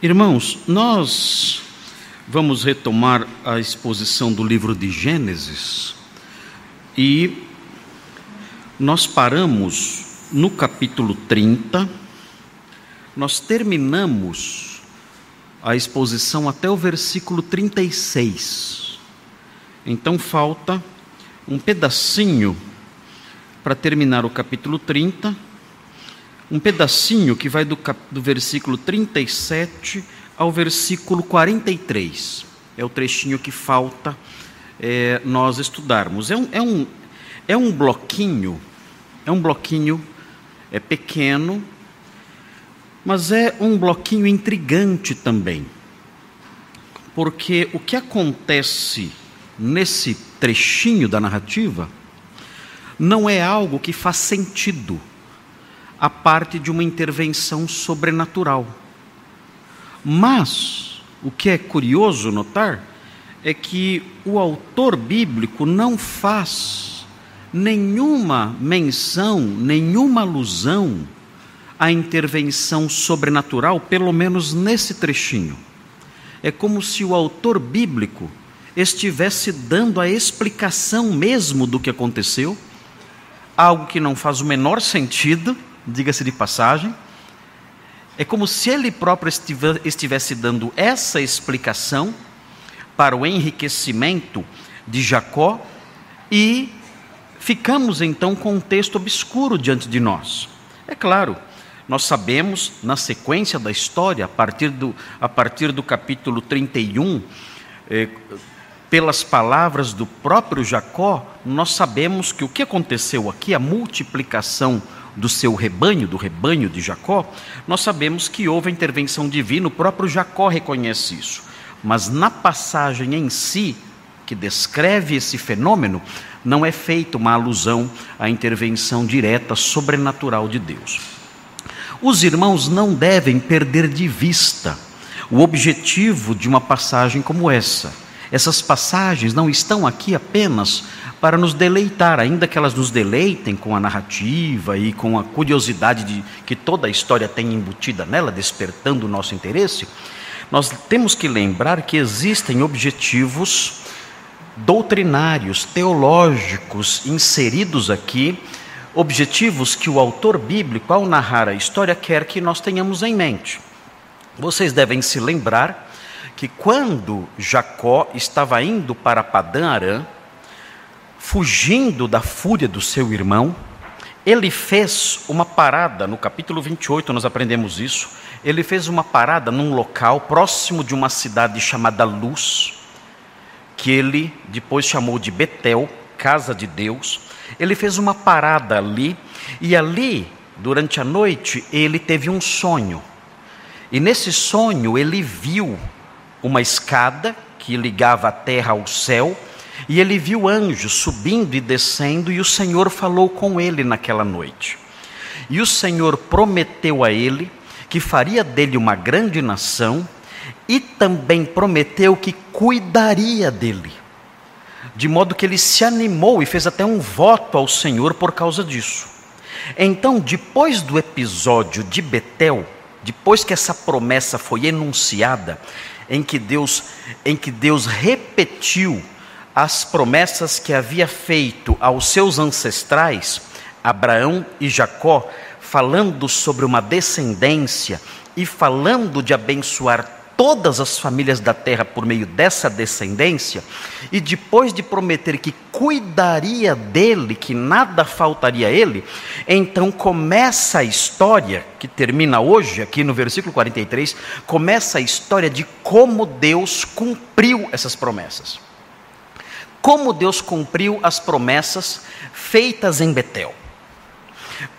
Irmãos, nós vamos retomar a exposição do livro de Gênesis e nós paramos no capítulo 30, nós terminamos a exposição até o versículo 36. Então falta um pedacinho para terminar o capítulo 30, um pedacinho que vai do, do versículo 37 ao versículo 43. É o trechinho que falta é, nós estudarmos. É um, é, um, é um bloquinho, é um bloquinho é pequeno, mas é um bloquinho intrigante também. Porque o que acontece nesse trechinho da narrativa não é algo que faz sentido a parte de uma intervenção sobrenatural. Mas o que é curioso notar é que o autor bíblico não faz nenhuma menção, nenhuma alusão à intervenção sobrenatural, pelo menos nesse trechinho. É como se o autor bíblico estivesse dando a explicação mesmo do que aconteceu, algo que não faz o menor sentido, diga-se de passagem. É como se ele próprio estivesse dando essa explicação para o enriquecimento de Jacó e ficamos então com um texto obscuro diante de nós. É claro, nós sabemos, na sequência da história, a partir do, a partir do capítulo 31, eh, pelas palavras do próprio Jacó, nós sabemos que o que aconteceu aqui, a multiplicação do seu rebanho, do rebanho de Jacó, nós sabemos que houve a intervenção divina, o próprio Jacó reconhece isso. Mas na passagem em si, que descreve esse fenômeno, não é feita uma alusão à intervenção direta, sobrenatural de Deus. Os irmãos não devem perder de vista o objetivo de uma passagem como essa. Essas passagens não estão aqui apenas para nos deleitar, ainda que elas nos deleitem com a narrativa e com a curiosidade de, que toda a história tem embutida nela, despertando o nosso interesse nós temos que lembrar que existem objetivos doutrinários, teológicos inseridos aqui, objetivos que o autor bíblico, ao narrar a história, quer que nós tenhamos em mente. Vocês devem se lembrar que quando Jacó estava indo para Padã Arã, fugindo da fúria do seu irmão, ele fez uma parada, no capítulo 28 nós aprendemos isso, ele fez uma parada num local próximo de uma cidade chamada Luz, que ele depois chamou de Betel, casa de Deus. Ele fez uma parada ali, e ali, durante a noite, ele teve um sonho. E nesse sonho ele viu uma escada que ligava a terra ao céu, e ele viu anjos subindo e descendo, e o Senhor falou com ele naquela noite. E o Senhor prometeu a ele que faria dele uma grande nação e também prometeu que cuidaria dele. De modo que ele se animou e fez até um voto ao Senhor por causa disso. Então, depois do episódio de Betel, depois que essa promessa foi enunciada, em que Deus, em que Deus repetiu as promessas que havia feito aos seus ancestrais, Abraão e Jacó, falando sobre uma descendência e falando de abençoar todas as famílias da terra por meio dessa descendência, e depois de prometer que cuidaria dele, que nada faltaria a ele, então começa a história, que termina hoje, aqui no versículo 43, começa a história de como Deus cumpriu essas promessas. Como Deus cumpriu as promessas feitas em Betel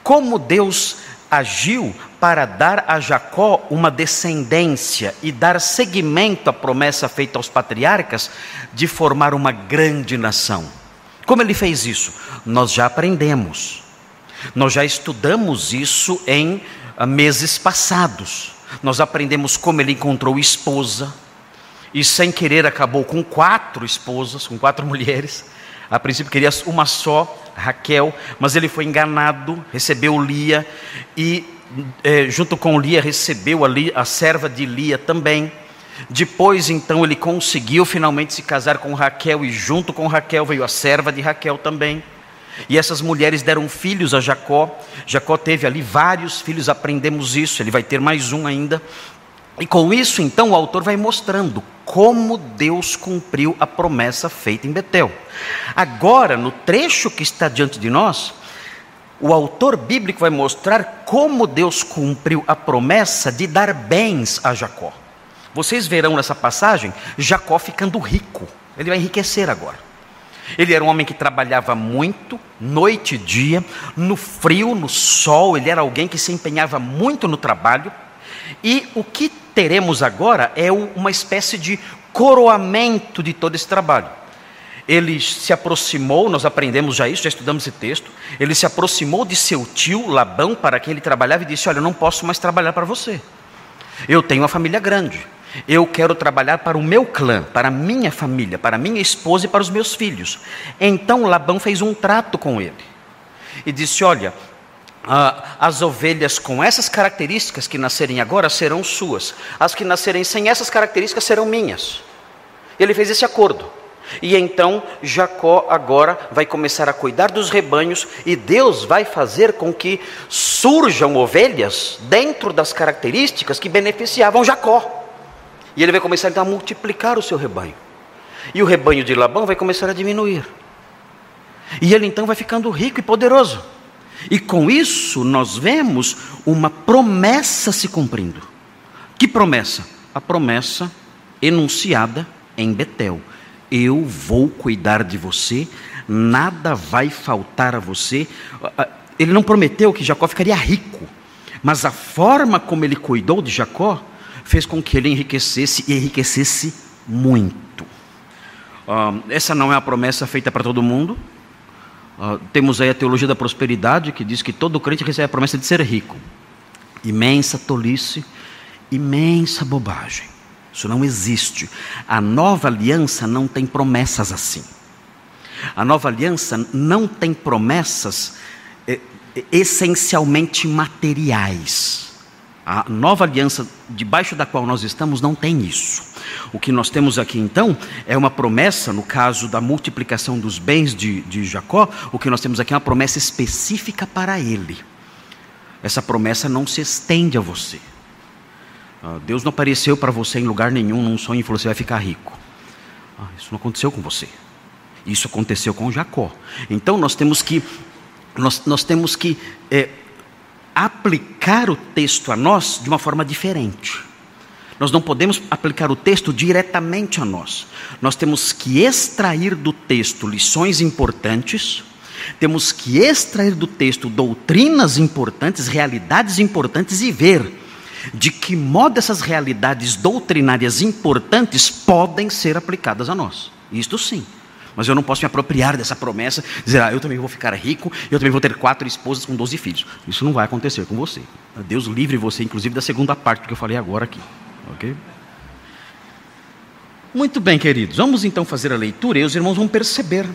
como Deus agiu para dar a Jacó uma descendência e dar seguimento à promessa feita aos patriarcas de formar uma grande nação. Como ele fez isso? Nós já aprendemos. Nós já estudamos isso em ah, meses passados. Nós aprendemos como ele encontrou esposa e sem querer acabou com quatro esposas, com quatro mulheres. A princípio queria uma só, Raquel, mas ele foi enganado, recebeu Lia e é, junto com Lia, recebeu ali a serva de Lia também. Depois, então, ele conseguiu finalmente se casar com Raquel, e junto com Raquel veio a serva de Raquel também. E essas mulheres deram filhos a Jacó. Jacó teve ali vários filhos, aprendemos isso, ele vai ter mais um ainda. E com isso, então, o autor vai mostrando como Deus cumpriu a promessa feita em Betel. Agora, no trecho que está diante de nós, o autor bíblico vai mostrar como Deus cumpriu a promessa de dar bens a Jacó. Vocês verão nessa passagem Jacó ficando rico. Ele vai enriquecer agora. Ele era um homem que trabalhava muito, noite e dia, no frio, no sol, ele era alguém que se empenhava muito no trabalho. E o que teremos agora é uma espécie de coroamento de todo esse trabalho. Ele se aproximou, nós aprendemos já isso, já estudamos esse texto. Ele se aproximou de seu tio Labão, para quem ele trabalhava, e disse: Olha, eu não posso mais trabalhar para você. Eu tenho uma família grande. Eu quero trabalhar para o meu clã, para a minha família, para a minha esposa e para os meus filhos. Então Labão fez um trato com ele e disse: Olha, ah, as ovelhas com essas características que nascerem agora serão suas, as que nascerem sem essas características serão minhas. Ele fez esse acordo. E então Jacó agora vai começar a cuidar dos rebanhos e Deus vai fazer com que surjam ovelhas dentro das características que beneficiavam Jacó. E ele vai começar então a multiplicar o seu rebanho. E o rebanho de Labão vai começar a diminuir. E ele então vai ficando rico e poderoso. E com isso nós vemos uma promessa se cumprindo. Que promessa? A promessa enunciada em Betel. Eu vou cuidar de você, nada vai faltar a você. Ele não prometeu que Jacó ficaria rico, mas a forma como ele cuidou de Jacó fez com que ele enriquecesse e enriquecesse muito. Uh, essa não é a promessa feita para todo mundo, Uh, temos aí a teologia da prosperidade que diz que todo crente recebe a promessa de ser rico. Imensa tolice, imensa bobagem. Isso não existe. A nova aliança não tem promessas assim. A nova aliança não tem promessas eh, essencialmente materiais. A nova aliança debaixo da qual nós estamos não tem isso. O que nós temos aqui então é uma promessa, no caso da multiplicação dos bens de, de Jacó, o que nós temos aqui é uma promessa específica para ele. Essa promessa não se estende a você. Ah, Deus não apareceu para você em lugar nenhum num sonho e falou: você vai ficar rico. Ah, isso não aconteceu com você. Isso aconteceu com Jacó. Então nós temos que nós, nós temos que é, aplicar o texto a nós de uma forma diferente. Nós não podemos aplicar o texto diretamente a nós. Nós temos que extrair do texto lições importantes, temos que extrair do texto doutrinas importantes, realidades importantes e ver de que modo essas realidades doutrinárias importantes podem ser aplicadas a nós. Isto sim mas eu não posso me apropriar dessa promessa, dizer, ah, eu também vou ficar rico, eu também vou ter quatro esposas com doze filhos. Isso não vai acontecer com você. Deus livre você, inclusive, da segunda parte que eu falei agora aqui. Ok? Muito bem, queridos. Vamos então fazer a leitura e os irmãos vão perceber.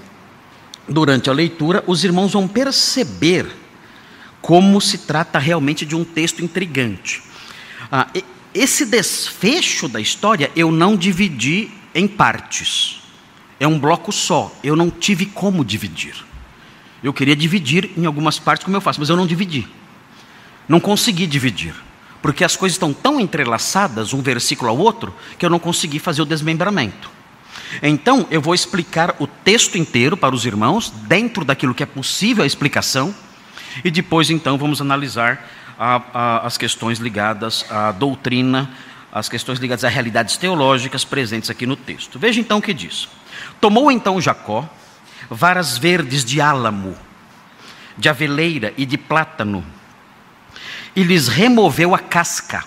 Durante a leitura, os irmãos vão perceber como se trata realmente de um texto intrigante. Ah, esse desfecho da história eu não dividi em partes. É um bloco só. Eu não tive como dividir. Eu queria dividir em algumas partes como eu faço, mas eu não dividi. Não consegui dividir. Porque as coisas estão tão entrelaçadas, um versículo ao outro, que eu não consegui fazer o desmembramento. Então, eu vou explicar o texto inteiro para os irmãos, dentro daquilo que é possível a explicação, e depois, então, vamos analisar a, a, as questões ligadas à doutrina, as questões ligadas a realidades teológicas presentes aqui no texto. Veja então o que diz. Tomou então Jacó varas verdes de álamo, de aveleira e de plátano, e lhes removeu a casca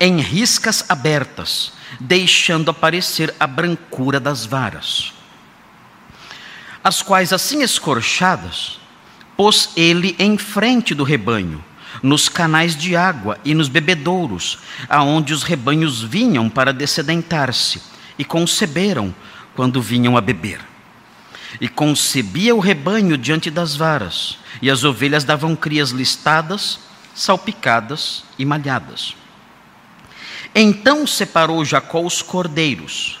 em riscas abertas, deixando aparecer a brancura das varas, as quais assim escorchadas, pôs ele em frente do rebanho, nos canais de água e nos bebedouros, aonde os rebanhos vinham para descedentar-se, e conceberam quando vinham a beber. E concebia o rebanho diante das varas, e as ovelhas davam crias listadas, salpicadas e malhadas. Então separou Jacó os cordeiros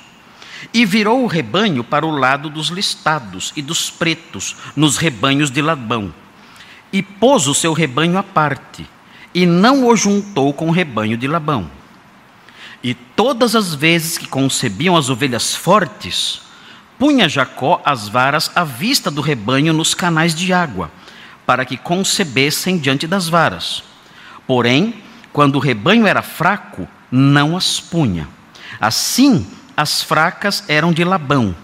e virou o rebanho para o lado dos listados e dos pretos, nos rebanhos de Labão, e pôs o seu rebanho à parte, e não o juntou com o rebanho de Labão. E todas as vezes que concebiam as ovelhas fortes, punha Jacó as varas à vista do rebanho nos canais de água, para que concebessem diante das varas. Porém, quando o rebanho era fraco, não as punha. Assim, as fracas eram de Labão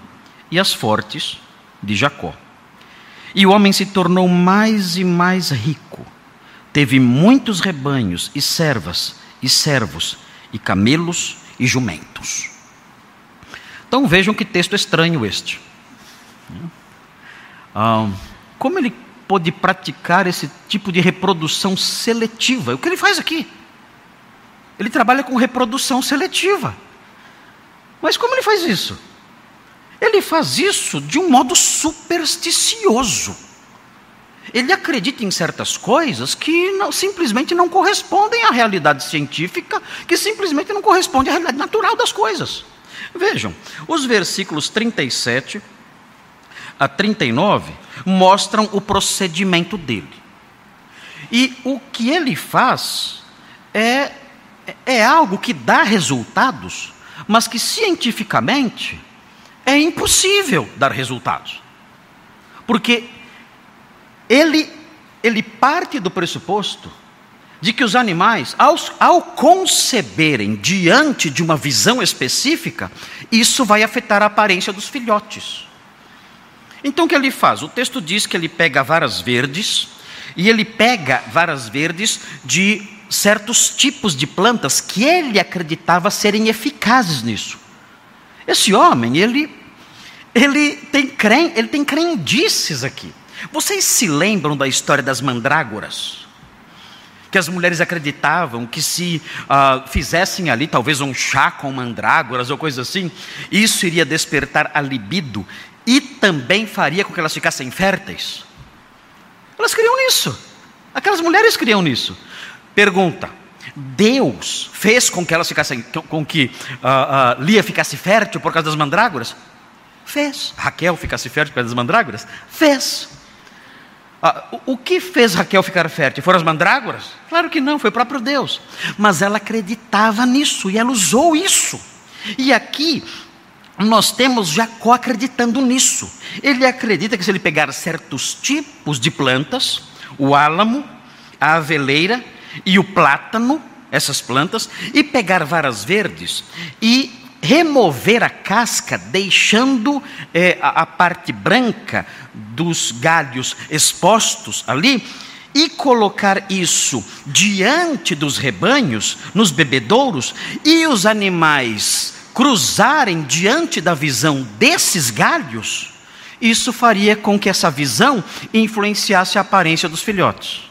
e as fortes de Jacó. E o homem se tornou mais e mais rico. Teve muitos rebanhos e servas e servos e camelos e jumentos. Então vejam que texto estranho este. Ah, como ele pôde praticar esse tipo de reprodução seletiva? O que ele faz aqui? Ele trabalha com reprodução seletiva. Mas como ele faz isso? Ele faz isso de um modo supersticioso. Ele acredita em certas coisas que não, simplesmente não correspondem à realidade científica, que simplesmente não correspondem à realidade natural das coisas. Vejam, os versículos 37 a 39 mostram o procedimento dele. E o que ele faz é é algo que dá resultados, mas que cientificamente é impossível dar resultados. Porque ele, ele parte do pressuposto de que os animais, ao, ao conceberem diante de uma visão específica, isso vai afetar a aparência dos filhotes. Então o que ele faz? O texto diz que ele pega varas verdes, e ele pega varas verdes de certos tipos de plantas que ele acreditava serem eficazes nisso. Esse homem, ele, ele, tem, cren, ele tem crendices aqui. Vocês se lembram da história das mandrágoras? Que as mulheres acreditavam que se uh, fizessem ali talvez um chá com mandrágoras ou coisa assim, isso iria despertar a libido e também faria com que elas ficassem férteis. Elas criam nisso. Aquelas mulheres criam nisso. Pergunta: Deus fez com que elas ficassem, com que uh, uh, Lia ficasse fértil por causa das mandrágoras? Fez. Raquel ficasse fértil por causa das mandrágoras? Fez. O, o que fez Raquel ficar fértil? Foram as mandrágoras? Claro que não, foi o próprio Deus. Mas ela acreditava nisso e ela usou isso. E aqui nós temos Jacó acreditando nisso. Ele acredita que se ele pegar certos tipos de plantas, o álamo, a aveleira e o plátano, essas plantas, e pegar varas verdes e remover a casca, deixando é, a, a parte branca dos galhos expostos ali, e colocar isso diante dos rebanhos, nos bebedouros, e os animais cruzarem diante da visão desses galhos, isso faria com que essa visão influenciasse a aparência dos filhotes.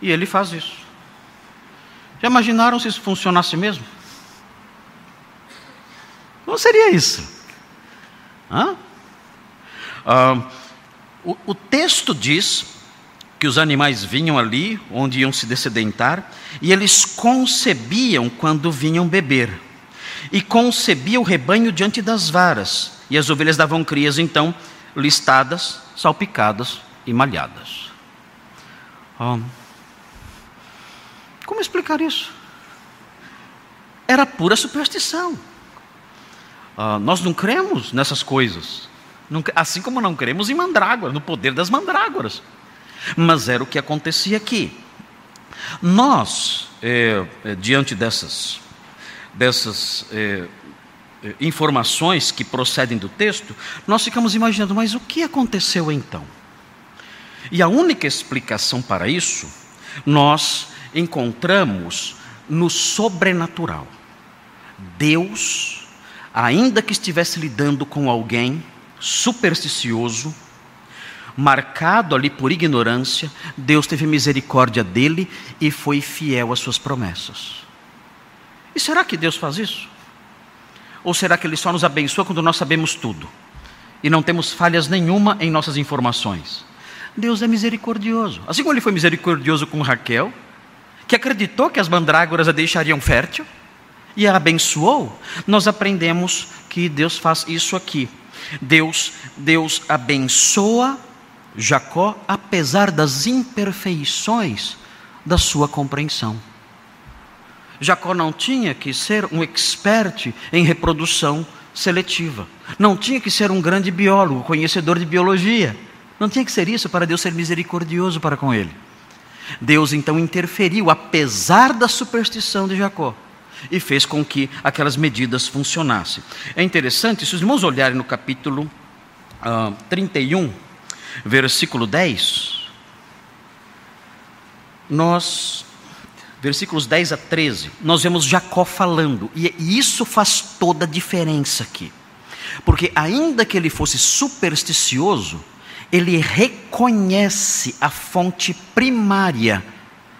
E ele faz isso. Já imaginaram se isso funcionasse mesmo? Como seria isso? Ah, o, o texto diz que os animais vinham ali, onde iam se descedentar, e eles concebiam quando vinham beber. E concebia o rebanho diante das varas, e as ovelhas davam crias, então, listadas, salpicadas e malhadas. Como explicar isso? Era pura superstição. Uh, nós não cremos nessas coisas. Assim como não cremos em mandrágora, no poder das mandrágoras. Mas era o que acontecia aqui. Nós, é, é, diante dessas, dessas é informações que procedem do texto, nós ficamos imaginando, mas o que aconteceu então? E a única explicação para isso, nós encontramos no sobrenatural. Deus, ainda que estivesse lidando com alguém supersticioso, marcado ali por ignorância, Deus teve misericórdia dele e foi fiel às suas promessas. E será que Deus faz isso? Ou será que Ele só nos abençoa quando nós sabemos tudo e não temos falhas nenhuma em nossas informações? Deus é misericordioso. Assim como ele foi misericordioso com Raquel, que acreditou que as mandrágoras a deixariam fértil e abençoou, nós aprendemos que Deus faz isso aqui. Deus, Deus abençoa Jacó apesar das imperfeições da sua compreensão. Jacó não tinha que ser um expert em reprodução seletiva. Não tinha que ser um grande biólogo, conhecedor de biologia. Não tinha que ser isso para Deus ser misericordioso para com ele. Deus então interferiu, apesar da superstição de Jacó, e fez com que aquelas medidas funcionassem. É interessante, se os irmãos olharem no capítulo uh, ah, 31, versículo 10, nós, versículos 10 a 13, nós vemos Jacó falando, e isso faz toda a diferença aqui, porque ainda que ele fosse supersticioso, ele reconhece a fonte primária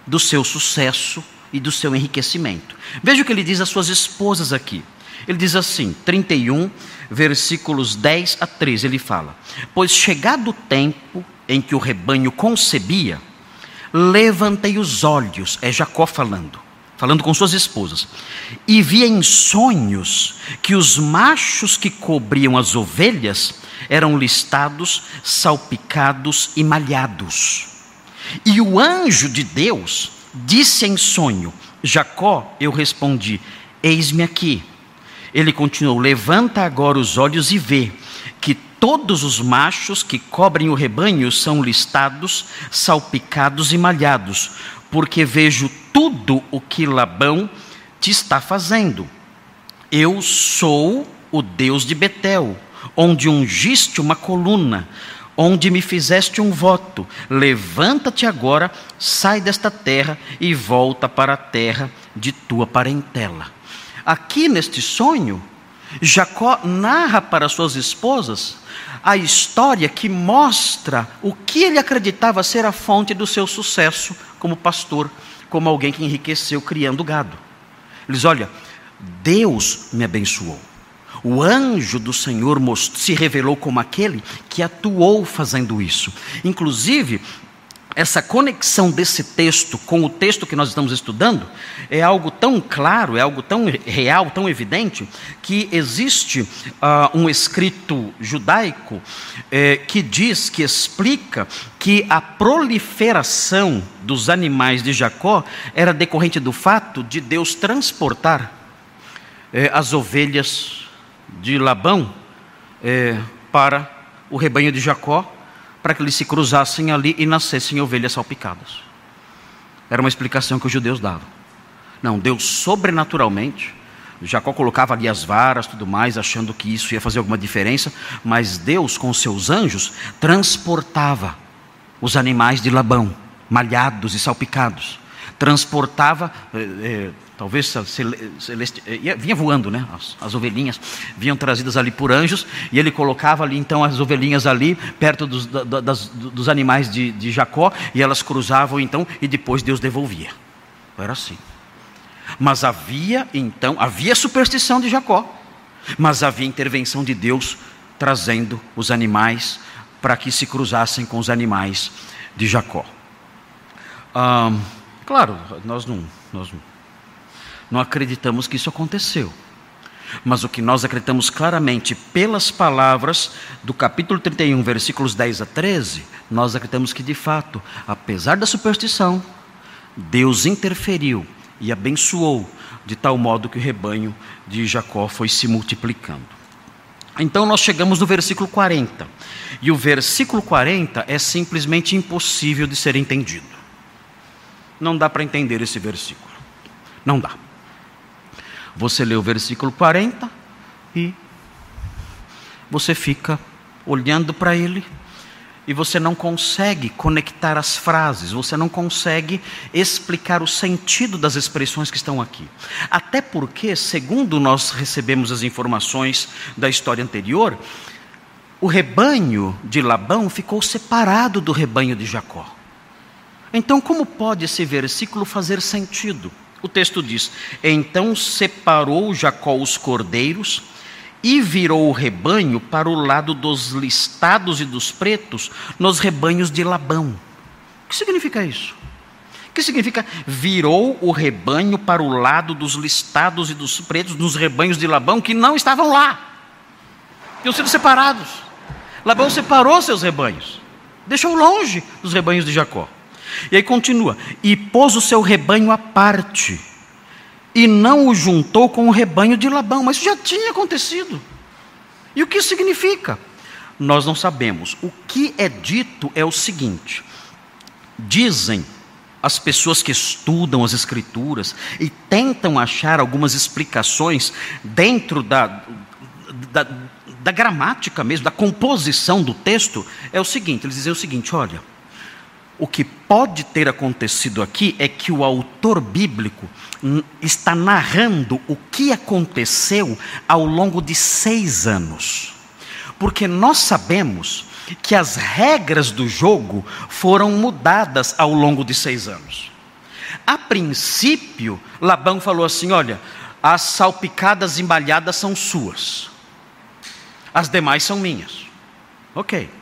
do seu sucesso e do seu enriquecimento. Veja o que ele diz às suas esposas aqui. Ele diz assim, 31, versículos 10 a 13, ele fala: Pois chegado o tempo em que o rebanho concebia, levantei os olhos, é Jacó falando, falando com suas esposas, e via em sonhos que os machos que cobriam as ovelhas eram listados, salpicados e malhados. E o anjo de Deus disse em sonho: Jacó, eu respondi: Eis-me aqui. Ele continuou: Levanta agora os olhos e vê que todos os machos que cobrem o rebanho são listados, salpicados e malhados, porque vejo tudo o que Labão te está fazendo. Eu sou o Deus de Betel onde ungiste uma coluna, onde me fizeste um voto: levanta-te agora, sai desta terra e volta para a terra de tua parentela. Aqui neste sonho, Jacó narra para suas esposas a história que mostra o que ele acreditava ser a fonte do seu sucesso como pastor, como alguém que enriqueceu criando gado. Eles, olha, Deus me abençoou. O anjo do Senhor se revelou como aquele que atuou fazendo isso. Inclusive, essa conexão desse texto com o texto que nós estamos estudando é algo tão claro, é algo tão real, tão evidente, que existe uh, um escrito judaico eh, que diz, que explica que a proliferação dos animais de Jacó era decorrente do fato de Deus transportar eh, as ovelhas de Labão é, para o rebanho de Jacó, para que eles se cruzassem ali e nascessem ovelhas salpicadas. Era uma explicação que os judeus davam. Não, Deus sobrenaturalmente, Jacó colocava ali as varas, tudo mais, achando que isso ia fazer alguma diferença, mas Deus, com seus anjos, transportava os animais de Labão, malhados e salpicados. Transportava, é, talvez celeste, eh, vinha voando, né? As, as, ovelhinhas vinham trazidas ali por anjos, e ele colocava ali então as ovelhinhas ali, perto dos, da, das, dos animais de, de Jacó, e elas cruzavam então, e depois Deus devolvia. Era assim. Mas havia então, havia superstição de Jacó, mas havia intervenção de Deus trazendo os animais para que se cruzassem com os animais de Jacó. Ah, claro, nós não, nós não acreditamos que isso aconteceu. Mas o que nós acreditamos claramente pelas palavras do capítulo 31, versículos 10 a 13, nós acreditamos que de fato, apesar da superstição, Deus interferiu e abençoou de tal modo que o rebanho de Jacó foi se multiplicando. Então nós chegamos no versículo 40. E o versículo 40 é simplesmente impossível de ser entendido. Não dá para entender esse versículo. Não dá. Você lê o versículo 40 e você fica olhando para ele e você não consegue conectar as frases, você não consegue explicar o sentido das expressões que estão aqui. Até porque, segundo nós recebemos as informações da história anterior, o rebanho de Labão ficou separado do rebanho de Jacó. Então, como pode esse versículo fazer sentido? O texto diz: Então separou Jacó os cordeiros e virou o rebanho para o lado dos listados e dos pretos nos rebanhos de Labão. O que significa isso? O que significa virou o rebanho para o lado dos listados e dos pretos nos rebanhos de Labão que não estavam lá? Tinham sido separados. Labão separou seus rebanhos, deixou longe dos rebanhos de Jacó. E aí continua: e pôs o seu rebanho à parte e não o juntou com o rebanho de Labão. Mas isso já tinha acontecido. E o que isso significa? Nós não sabemos. O que é dito é o seguinte: dizem as pessoas que estudam as Escrituras e tentam achar algumas explicações dentro da, da, da gramática mesmo, da composição do texto, é o seguinte: eles dizem o seguinte, olha. O que pode ter acontecido aqui é que o autor bíblico está narrando o que aconteceu ao longo de seis anos. Porque nós sabemos que as regras do jogo foram mudadas ao longo de seis anos. A princípio, Labão falou assim: olha, as salpicadas embalhadas são suas, as demais são minhas. Ok.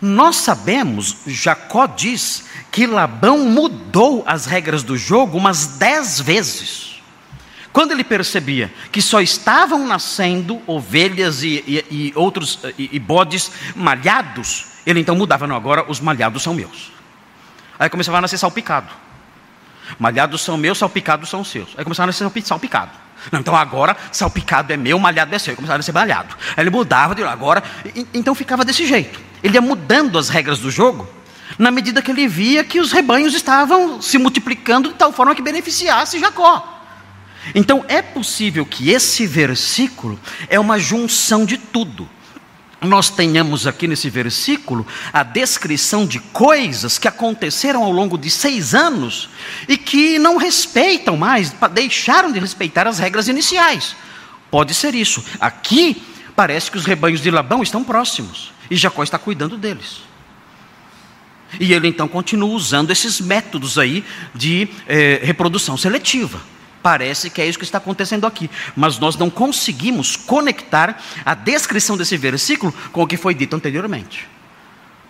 Nós sabemos, Jacó diz, que Labão mudou as regras do jogo umas dez vezes. Quando ele percebia que só estavam nascendo ovelhas e, e, e outros e, e, bodes malhados, ele então mudava, não, agora os malhados são meus. Aí começava a nascer salpicado. Malhados são meus, salpicados são seus. Aí começava a nascer salpicado. Não, então agora salpicado é meu, malhado é seu. Aí começava a ser malhado. Aí ele mudava de agora. então ficava desse jeito. Ele ia mudando as regras do jogo na medida que ele via que os rebanhos estavam se multiplicando de tal forma que beneficiasse Jacó. Então é possível que esse versículo é uma junção de tudo. Nós tenhamos aqui nesse versículo a descrição de coisas que aconteceram ao longo de seis anos e que não respeitam mais, deixaram de respeitar as regras iniciais. Pode ser isso. Aqui parece que os rebanhos de Labão estão próximos e Jacó está cuidando deles. E ele então continua usando esses métodos aí de eh, reprodução seletiva. Parece que é isso que está acontecendo aqui, mas nós não conseguimos conectar a descrição desse versículo com o que foi dito anteriormente.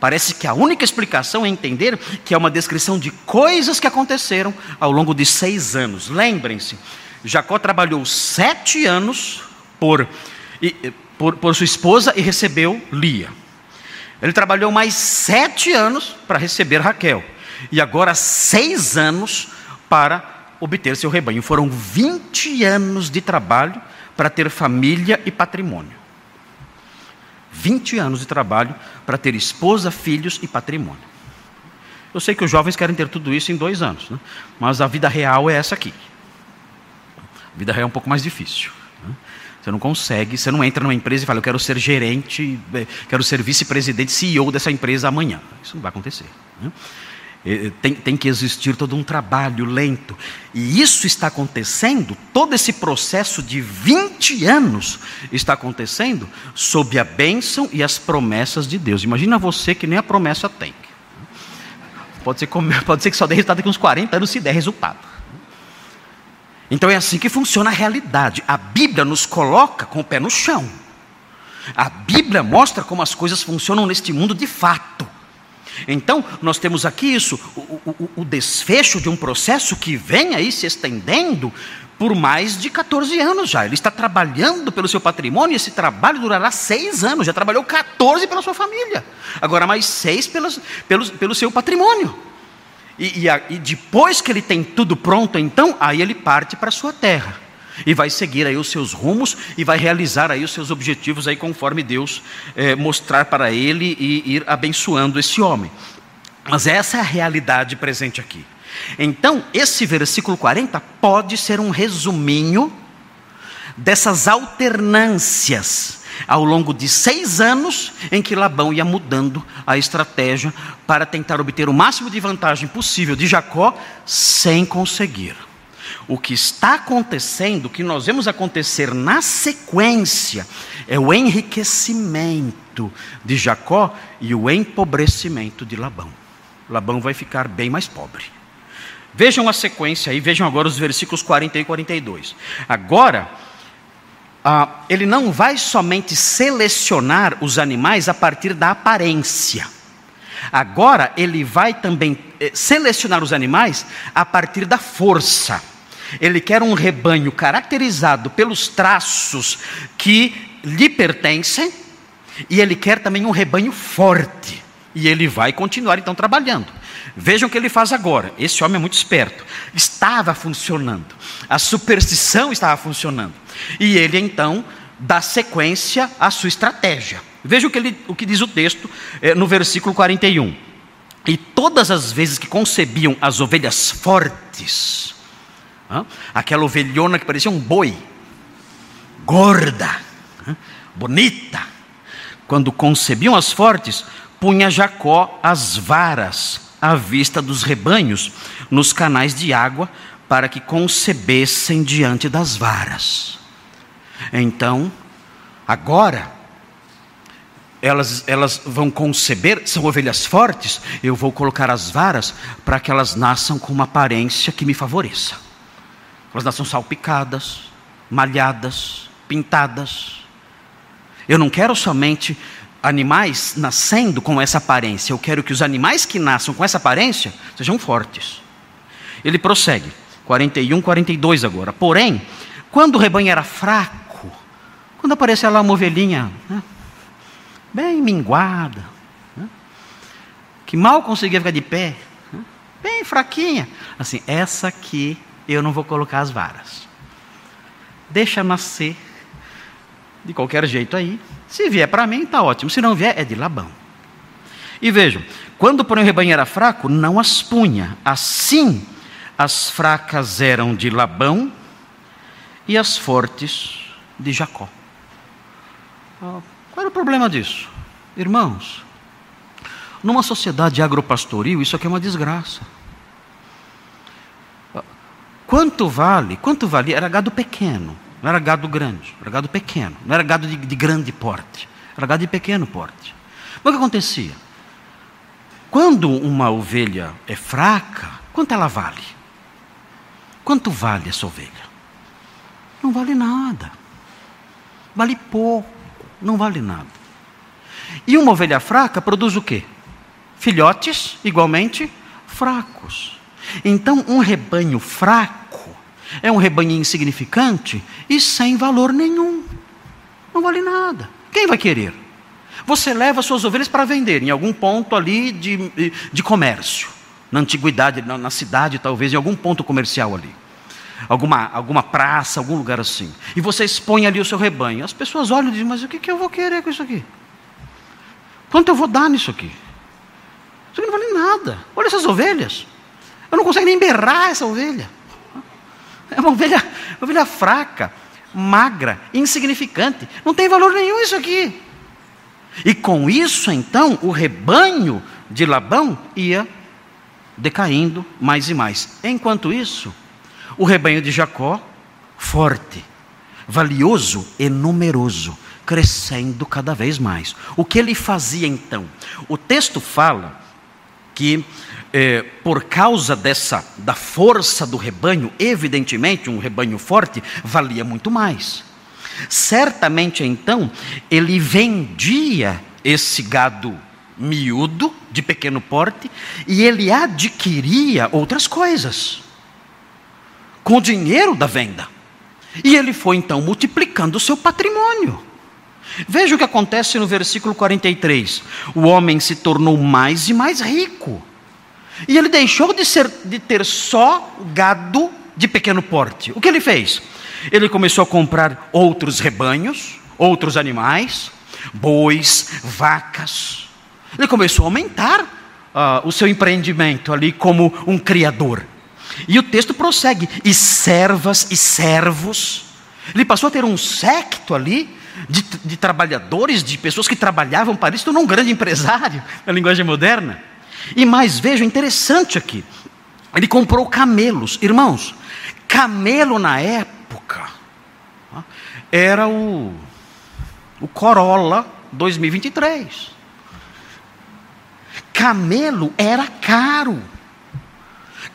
Parece que a única explicação é entender que é uma descrição de coisas que aconteceram ao longo de seis anos. Lembrem-se, Jacó trabalhou sete anos por, por, por sua esposa e recebeu Lia. Ele trabalhou mais sete anos para receber Raquel. E agora seis anos para obter seu rebanho. Foram 20 anos de trabalho para ter família e patrimônio. 20 anos de trabalho para ter esposa, filhos e patrimônio. Eu sei que os jovens querem ter tudo isso em dois anos, né? mas a vida real é essa aqui. A vida real é um pouco mais difícil. Né? Você não consegue, você não entra numa empresa e fala, eu quero ser gerente, eh, quero ser vice-presidente, CEO dessa empresa amanhã. Isso não vai acontecer. Né? Tem, tem, que existir todo um trabalho lento. E isso está acontecendo, todo esse processo de 20 anos está acontecendo sob a bênção e as promessas de Deus. Imagina você que nem a promessa tem. Pode ser, pode ser que só dê resultado daqui uns 40 anos se der resultado. Então é assim que funciona a realidade. A Bíblia nos coloca com o pé no chão. A Bíblia mostra como as coisas funcionam neste mundo de fato. Então, nós temos aqui isso, o, o, o, desfecho de um processo que vem aí se estendendo por mais de 14 anos já. Ele está trabalhando pelo seu patrimônio, e esse trabalho durará seis anos. Já trabalhou 14 pela sua família, agora mais seis pelos, pelo, pelo seu patrimônio. E, e, a, e depois que ele tem tudo pronto, então, aí ele parte para a sua terra. E vai seguir aí os seus rumos e vai realizar aí os seus objetivos aí conforme Deus é, mostrar para ele e ir abençoando esse homem. Mas essa é a realidade presente aqui. Então, esse versículo 40 pode ser um resuminho dessas alternâncias ao longo de seis anos em que Labão ia mudando a estratégia para tentar obter o máximo de vantagem possível de Jacó, sem conseguir. O que está acontecendo, o que nós vemos acontecer na sequência, é o enriquecimento de Jacó e o empobrecimento de Labão. Labão vai ficar bem mais pobre. Vejam a sequência aí, vejam agora os versículos 40 e 42. Agora, ah, ele não vai somente selecionar os animais a partir da aparência. Agora ele vai também eh, selecionar os animais a partir da força. Ele quer um rebanho caracterizado pelos traços que lhe pertencem, e ele quer também um rebanho forte. E ele vai continuar então trabalhando. Vejam o que ele faz agora. Esse homem é muito esperto. Estava funcionando. A superstição estava funcionando. E ele então dá sequência à sua estratégia. Veja o que, ele, o que diz o texto é, no versículo 41. E todas as vezes que concebiam as ovelhas fortes, aquela ovelhona que parecia um boi, gorda, bonita, quando concebiam as fortes, punha Jacó as varas à vista dos rebanhos nos canais de água para que concebessem diante das varas. Então, agora, elas, elas vão conceber, são ovelhas fortes, eu vou colocar as varas para que elas nasçam com uma aparência que me favoreça. Elas nasçam salpicadas, malhadas, pintadas. Eu não quero somente animais nascendo com essa aparência, eu quero que os animais que nasçam com essa aparência sejam fortes. Ele prossegue, 41, 42 agora. Porém, quando o rebanho era fraco, quando aparecia lá uma ovelhinha, né, bem minguada, né? que mal conseguia ficar de pé, né? bem fraquinha. Assim, essa aqui eu não vou colocar as varas. Deixa nascer de qualquer jeito aí. Se vier para mim, está ótimo. Se não vier, é de Labão. E vejam, quando porém o rebanho era fraco, não as punha. Assim, as fracas eram de Labão e as fortes de Jacó. Ah, qual era o problema disso? Irmãos, numa sociedade agropastoril, isso aqui é uma desgraça. Quanto vale? Quanto valia? Era gado pequeno, não era gado grande, era gado pequeno, não era gado de, de grande porte, era gado de pequeno porte. Mas o que acontecia? Quando uma ovelha é fraca, quanto ela vale? Quanto vale essa ovelha? Não vale nada. Vale pouco não vale nada. E uma ovelha fraca produz o quê? Filhotes igualmente fracos. Então, um rebanho fraco é um rebanho insignificante e sem valor nenhum. Não vale nada. Quem vai querer? Você leva suas ovelhas para vender em algum ponto ali de, de comércio. Na antiguidade, na, na cidade, talvez, em algum ponto comercial ali alguma, alguma praça, algum lugar assim. E você expõe ali o seu rebanho. As pessoas olham e dizem: Mas o que, que eu vou querer com isso aqui? Quanto eu vou dar nisso aqui? Isso aqui não vale nada. Olha essas ovelhas. Eu não consigo nem berrar essa ovelha. É uma ovelha, uma ovelha fraca, magra, insignificante. Não tem valor nenhum isso aqui. E com isso, então, o rebanho de Labão ia decaindo mais e mais. Enquanto isso, o rebanho de Jacó, forte, valioso e numeroso, crescendo cada vez mais. O que ele fazia então? O texto fala que eh, por causa dessa da força do rebanho, evidentemente um rebanho forte valia muito mais. Certamente então ele vendia esse gado miúdo, de pequeno porte, e ele adquiria outras coisas com o dinheiro da venda. E ele foi então multiplicando o seu patrimônio. Veja o que acontece no versículo 43. O homem se tornou mais e mais rico. E ele deixou de, ser, de ter só gado de pequeno porte. O que ele fez? Ele começou a comprar outros rebanhos, outros animais, bois, vacas. Ele começou a aumentar uh, o seu empreendimento ali como um criador. E o texto prossegue: e servas e servos. Ele passou a ter um secto ali de, de trabalhadores, de pessoas que trabalhavam para isso, tornou um grande empresário, na linguagem moderna. E mais, veja, interessante aqui: ele comprou camelos. Irmãos, camelo na época era o, o Corolla 2023. Camelo era caro.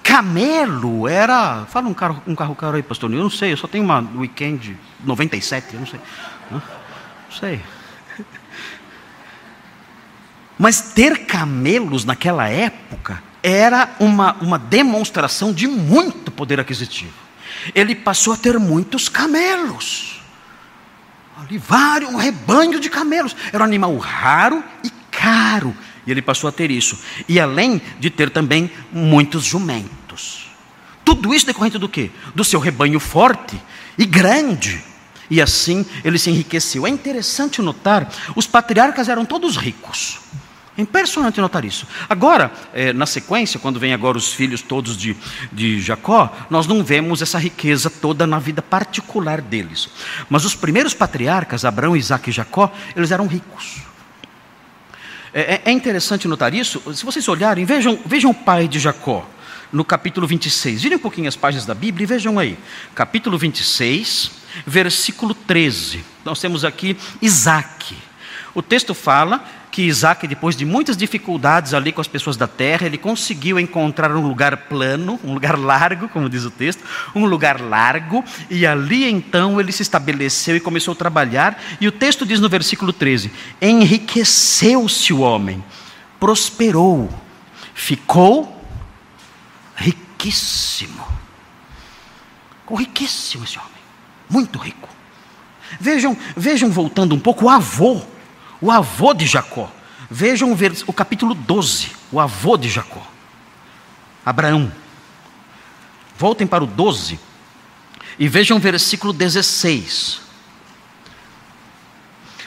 Camelo era. Fala um carro, um carro caro aí, pastor. Eu não sei, eu só tenho uma weekend 97, eu não sei. Não sei. Mas ter camelos naquela época era uma, uma demonstração de muito poder aquisitivo. Ele passou a ter muitos camelos. Ali, vários, um rebanho de camelos. Era um animal raro e caro. E ele passou a ter isso. E além de ter também muitos jumentos. Tudo isso decorrente do quê? Do seu rebanho forte e grande. E assim ele se enriqueceu. É interessante notar, os patriarcas eram todos ricos. É impressionante notar isso. Agora, é, na sequência, quando vem agora os filhos todos de, de Jacó, nós não vemos essa riqueza toda na vida particular deles. Mas os primeiros patriarcas, Abraão, Isaac e Jacó, eles eram ricos. É, é, é interessante notar isso. Se vocês olharem, vejam, vejam o pai de Jacó, no capítulo 26. Virem um pouquinho as páginas da Bíblia e vejam aí. Capítulo 26, versículo 13. Nós temos aqui Isaac. O texto fala que Isaac, depois de muitas dificuldades ali com as pessoas da terra, ele conseguiu encontrar um lugar plano, um lugar largo, como diz o texto, um lugar largo, e ali então ele se estabeleceu e começou a trabalhar. E o texto diz no versículo 13: Enriqueceu-se o homem, prosperou, ficou riquíssimo. Ficou riquíssimo esse homem, muito rico. Vejam, vejam voltando um pouco, o avô o avô de Jacó. Vejam o capítulo 12, o avô de Jacó. Abraão. Voltem para o 12 e vejam o versículo 16.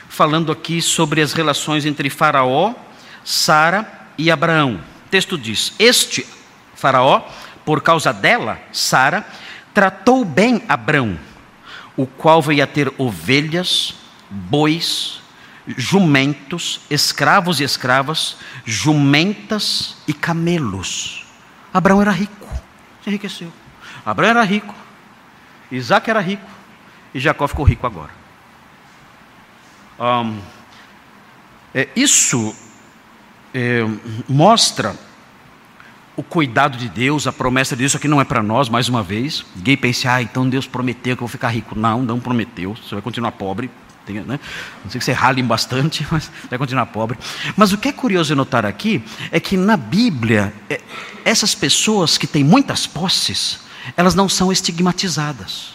Falando aqui sobre as relações entre Faraó, Sara e Abraão. O texto diz: Este Faraó, por causa dela, Sara, tratou bem Abraão, o qual veio a ter ovelhas, bois, jumentos, escravos e escravas, jumentas e camelos. Abraão era rico, se enriqueceu. Abraão era rico, Isaac era rico e Jacó ficou rico agora. Um, é, isso é, mostra o cuidado de Deus, a promessa de Deus, isso aqui não é para nós, mais uma vez. Ninguém pense, ah, então Deus prometeu que eu vou ficar rico. Não, não prometeu, você vai continuar pobre, tem, né? Não sei que você rale bastante, mas vai continuar pobre. Mas o que é curioso notar aqui é que na Bíblia, é, essas pessoas que têm muitas posses, elas não são estigmatizadas.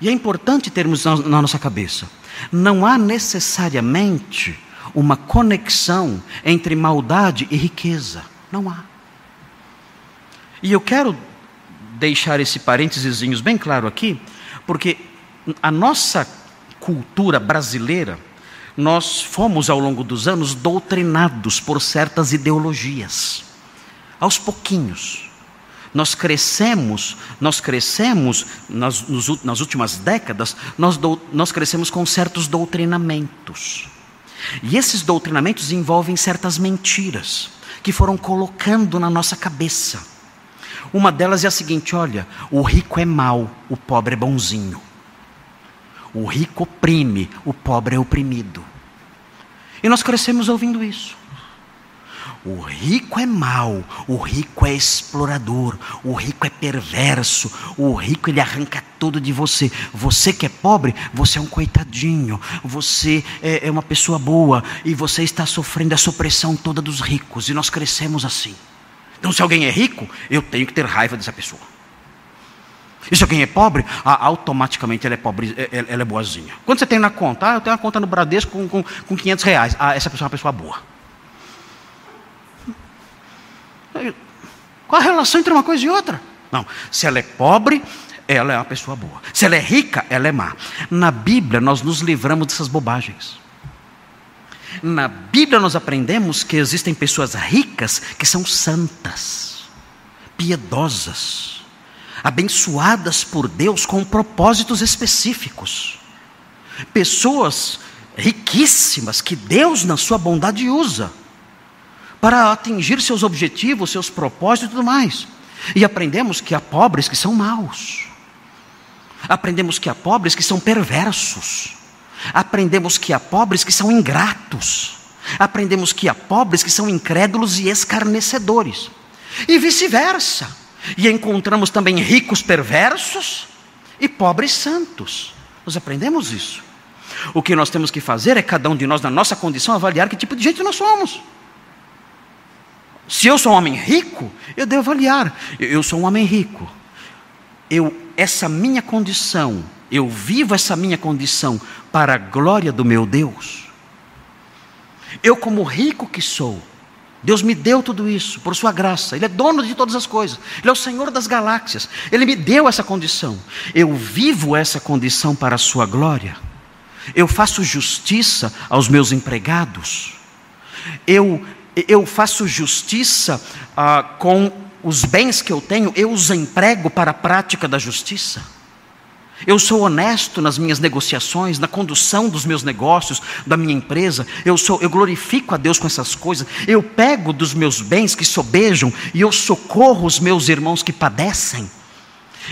E é importante termos na nossa cabeça: não há necessariamente uma conexão entre maldade e riqueza. Não há. E eu quero deixar esse parênteses bem claro aqui, porque a nossa cultura brasileira, nós fomos ao longo dos anos doutrinados por certas ideologias. Aos pouquinhos. Nós crescemos, nós crescemos nas, nos, nas últimas décadas, nós, do, nós crescemos com certos doutrinamentos. E esses doutrinamentos envolvem certas mentiras que foram colocando na nossa cabeça. Uma delas é a seguinte: olha, o rico é mau, o pobre é bonzinho. O rico oprime, o pobre é oprimido. E nós crescemos ouvindo isso. O rico é mau, o rico é explorador, o rico é perverso, o rico ele arranca tudo de você. Você que é pobre, você é um coitadinho, você é, é uma pessoa boa e você está sofrendo essa opressão toda dos ricos. E nós crescemos assim. Então, se alguém é rico, eu tenho que ter raiva dessa pessoa. E se alguém é pobre, automaticamente ela é pobre, é, é, ela é boazinha. Quando você tem na conta, ah, eu tenho uma conta no Bradesco com, com, com 500 reais. Ah, essa pessoa é uma pessoa boa. Qual a relação entre uma coisa e outra? Não, se ela é pobre, ela é uma pessoa boa. Se ela é rica, ela é má. Na Bíblia, nós nos livramos dessas bobagens. Na Bíblia, nós aprendemos que existem pessoas ricas que são santas, piedosas abençoadas por Deus com propósitos específicos. Pessoas riquíssimas que Deus, na sua bondade, usa para atingir seus objetivos, seus propósitos e tudo mais. E aprendemos que há pobres que são maus. Aprendemos que há pobres que são perversos. Aprendemos que há pobres que são ingratos. Aprendemos que há pobres que são incrédulos e escarnecedores. E vice-versa. E encontramos também ricos perversos e pobres santos. Nós aprendemos isso. O que nós temos que fazer é cada um de nós, na nossa condição, avaliar que tipo de gente nós somos. Se eu sou um homem rico, eu devo avaliar. Eu sou um homem rico. Eu, essa minha condição, eu vivo essa minha condição para a glória do meu Deus. Eu, como rico que sou, Deus me deu tudo isso por Sua graça. Ele é dono de todas as coisas. Ele é o Senhor das galáxias. Ele me deu essa condição. Eu vivo essa condição para a Sua glória. Eu faço justiça aos meus empregados. Eu, eu faço justiça ah, com os bens que eu tenho, eu os emprego para a prática da justiça. Eu sou honesto nas minhas negociações, na condução dos meus negócios, da minha empresa. Eu sou, eu glorifico a Deus com essas coisas. Eu pego dos meus bens que sobejam e eu socorro os meus irmãos que padecem.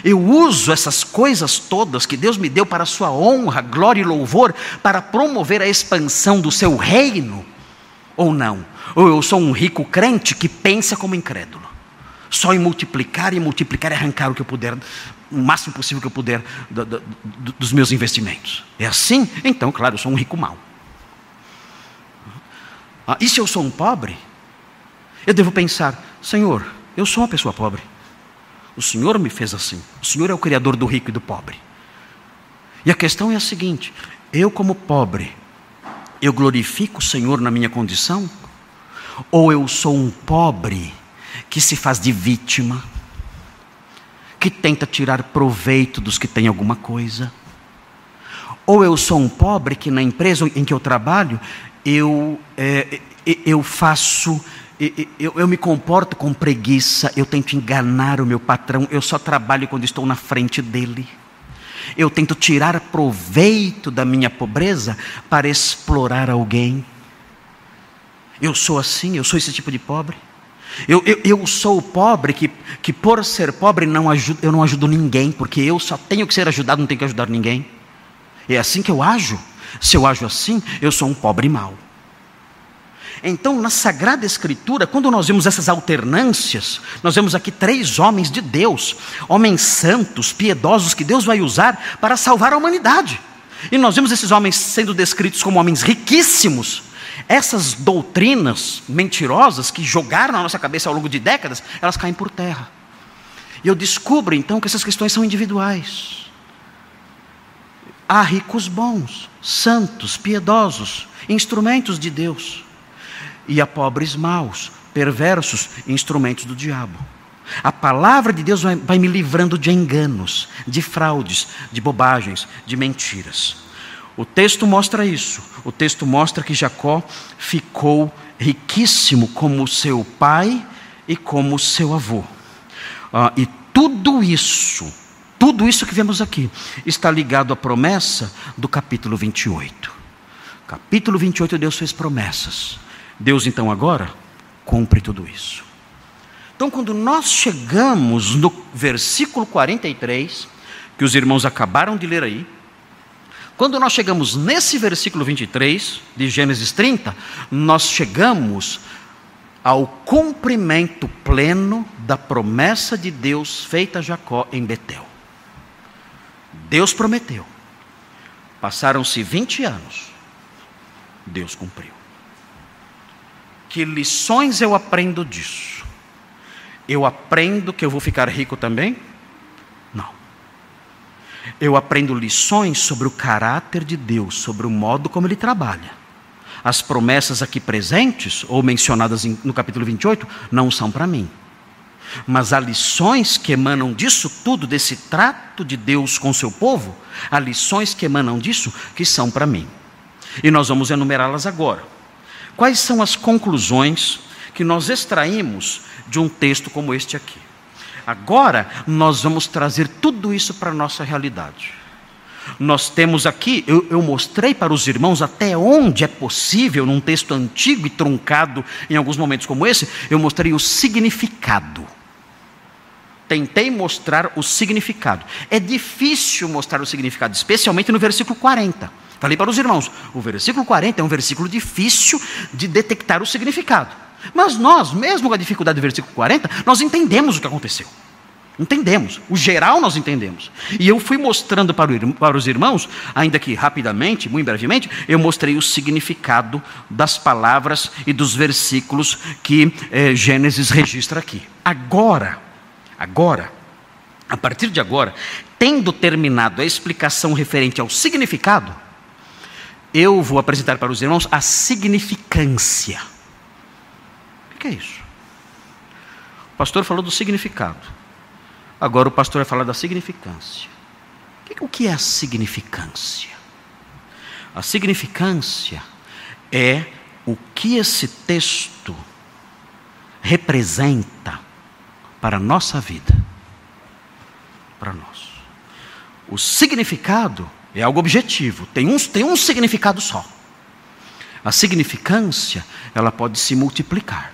Eu uso essas coisas todas que Deus me deu para a sua honra, glória e louvor, para promover a expansão do seu reino, ou não? Ou eu sou um rico crente que pensa como incrédulo, só em multiplicar e multiplicar e arrancar o que eu puder, o máximo possível que eu puder do, do, do, dos meus investimentos. É assim? Então, claro, eu sou um rico mau. Ah, e se eu sou um pobre? Eu devo pensar, Senhor, eu sou uma pessoa pobre. O Senhor me fez assim. O Senhor é o Criador do rico e do pobre. E a questão é a seguinte: eu, como pobre, eu glorifico o Senhor na minha condição? Ou eu sou um pobre que se faz de vítima, que tenta tirar proveito dos que têm alguma coisa? Ou eu sou um pobre que na empresa em que eu trabalho, eu, é, eu faço eu, eu, me comporto com preguiça, eu tento enganar o meu patrão, eu só trabalho quando estou na frente dele. Eu tento tirar proveito da minha pobreza para explorar alguém. Eu sou assim, eu sou esse tipo de pobre. Eu, eu, eu sou o pobre que, que, por ser pobre, não ajudo, eu não ajudo ninguém, porque eu só tenho que ser ajudado, não tenho que ajudar ninguém. É assim que eu ajo. Se eu ajo assim, eu sou um pobre mau. Então, na Sagrada Escritura, quando nós vemos essas alternâncias, nós vemos aqui três homens de Deus, homens santos, piedosos, que Deus vai usar para salvar a humanidade. E nós vemos esses homens sendo descritos como homens riquíssimos. Essas doutrinas mentirosas que jogaram na nossa cabeça ao longo de décadas, elas caem por terra. E eu descubro então que essas questões são individuais. Há ricos bons, santos, piedosos, instrumentos de Deus e a pobres maus, perversos, instrumentos do diabo. A palavra de Deus vai, vai, me livrando de enganos, de fraudes, de bobagens, de mentiras. O texto mostra isso. O texto mostra que Jacó ficou riquíssimo como seu pai e como seu avô. Ah, e tudo isso, tudo isso que vemos aqui, está ligado à promessa do capítulo 28. Capítulo 28, Deus fez promessas. Deus então agora cumpre tudo isso. Então, quando nós chegamos no versículo 43, que os irmãos acabaram de ler aí, quando nós chegamos nesse versículo 23 de Gênesis 30, nós chegamos ao cumprimento pleno da promessa de Deus feita a Jacó em Betel. Deus prometeu. Passaram-se 20 anos. Deus cumpriu. Que lições eu aprendo disso? Eu aprendo que eu vou ficar rico também? Eu aprendo lições sobre o caráter de Deus, sobre o modo como Ele trabalha. As promessas aqui presentes, ou mencionadas no capítulo 28, não são para mim. Mas há lições que emanam disso tudo, desse trato de Deus com seu povo, há lições que emanam disso que são para mim. E nós vamos enumerá-las agora. Quais são as conclusões que nós extraímos de um texto como este aqui? Agora, nós vamos trazer tudo isso para a nossa realidade. Nós temos aqui, eu, eu, mostrei para os irmãos até onde é possível, num texto antigo e truncado, em alguns momentos como esse, eu mostrei o significado. Tentei mostrar o significado. É difícil mostrar o significado, especialmente no versículo 40. Falei para os irmãos, o versículo 40 é um versículo difícil de detectar o significado. Mas nós, mesmo com a dificuldade do versículo 40, nós entendemos o que aconteceu. Entendemos, o geral nós entendemos. E eu fui mostrando para, o, para, os irmãos, ainda que rapidamente, muito brevemente, eu mostrei o significado das palavras e dos versículos que eh, Gênesis registra aqui. Agora, agora, a partir de agora, tendo terminado a explicação referente ao significado, eu vou apresentar para os irmãos a significância. Que é isso? O pastor falou do significado. Agora o pastor vai falar da significância. O que é a significância? A significância é o que esse texto representa para a nossa vida. Para nós. O significado é algo objetivo, tem um, tem um significado só. A significância, ela pode se multiplicar.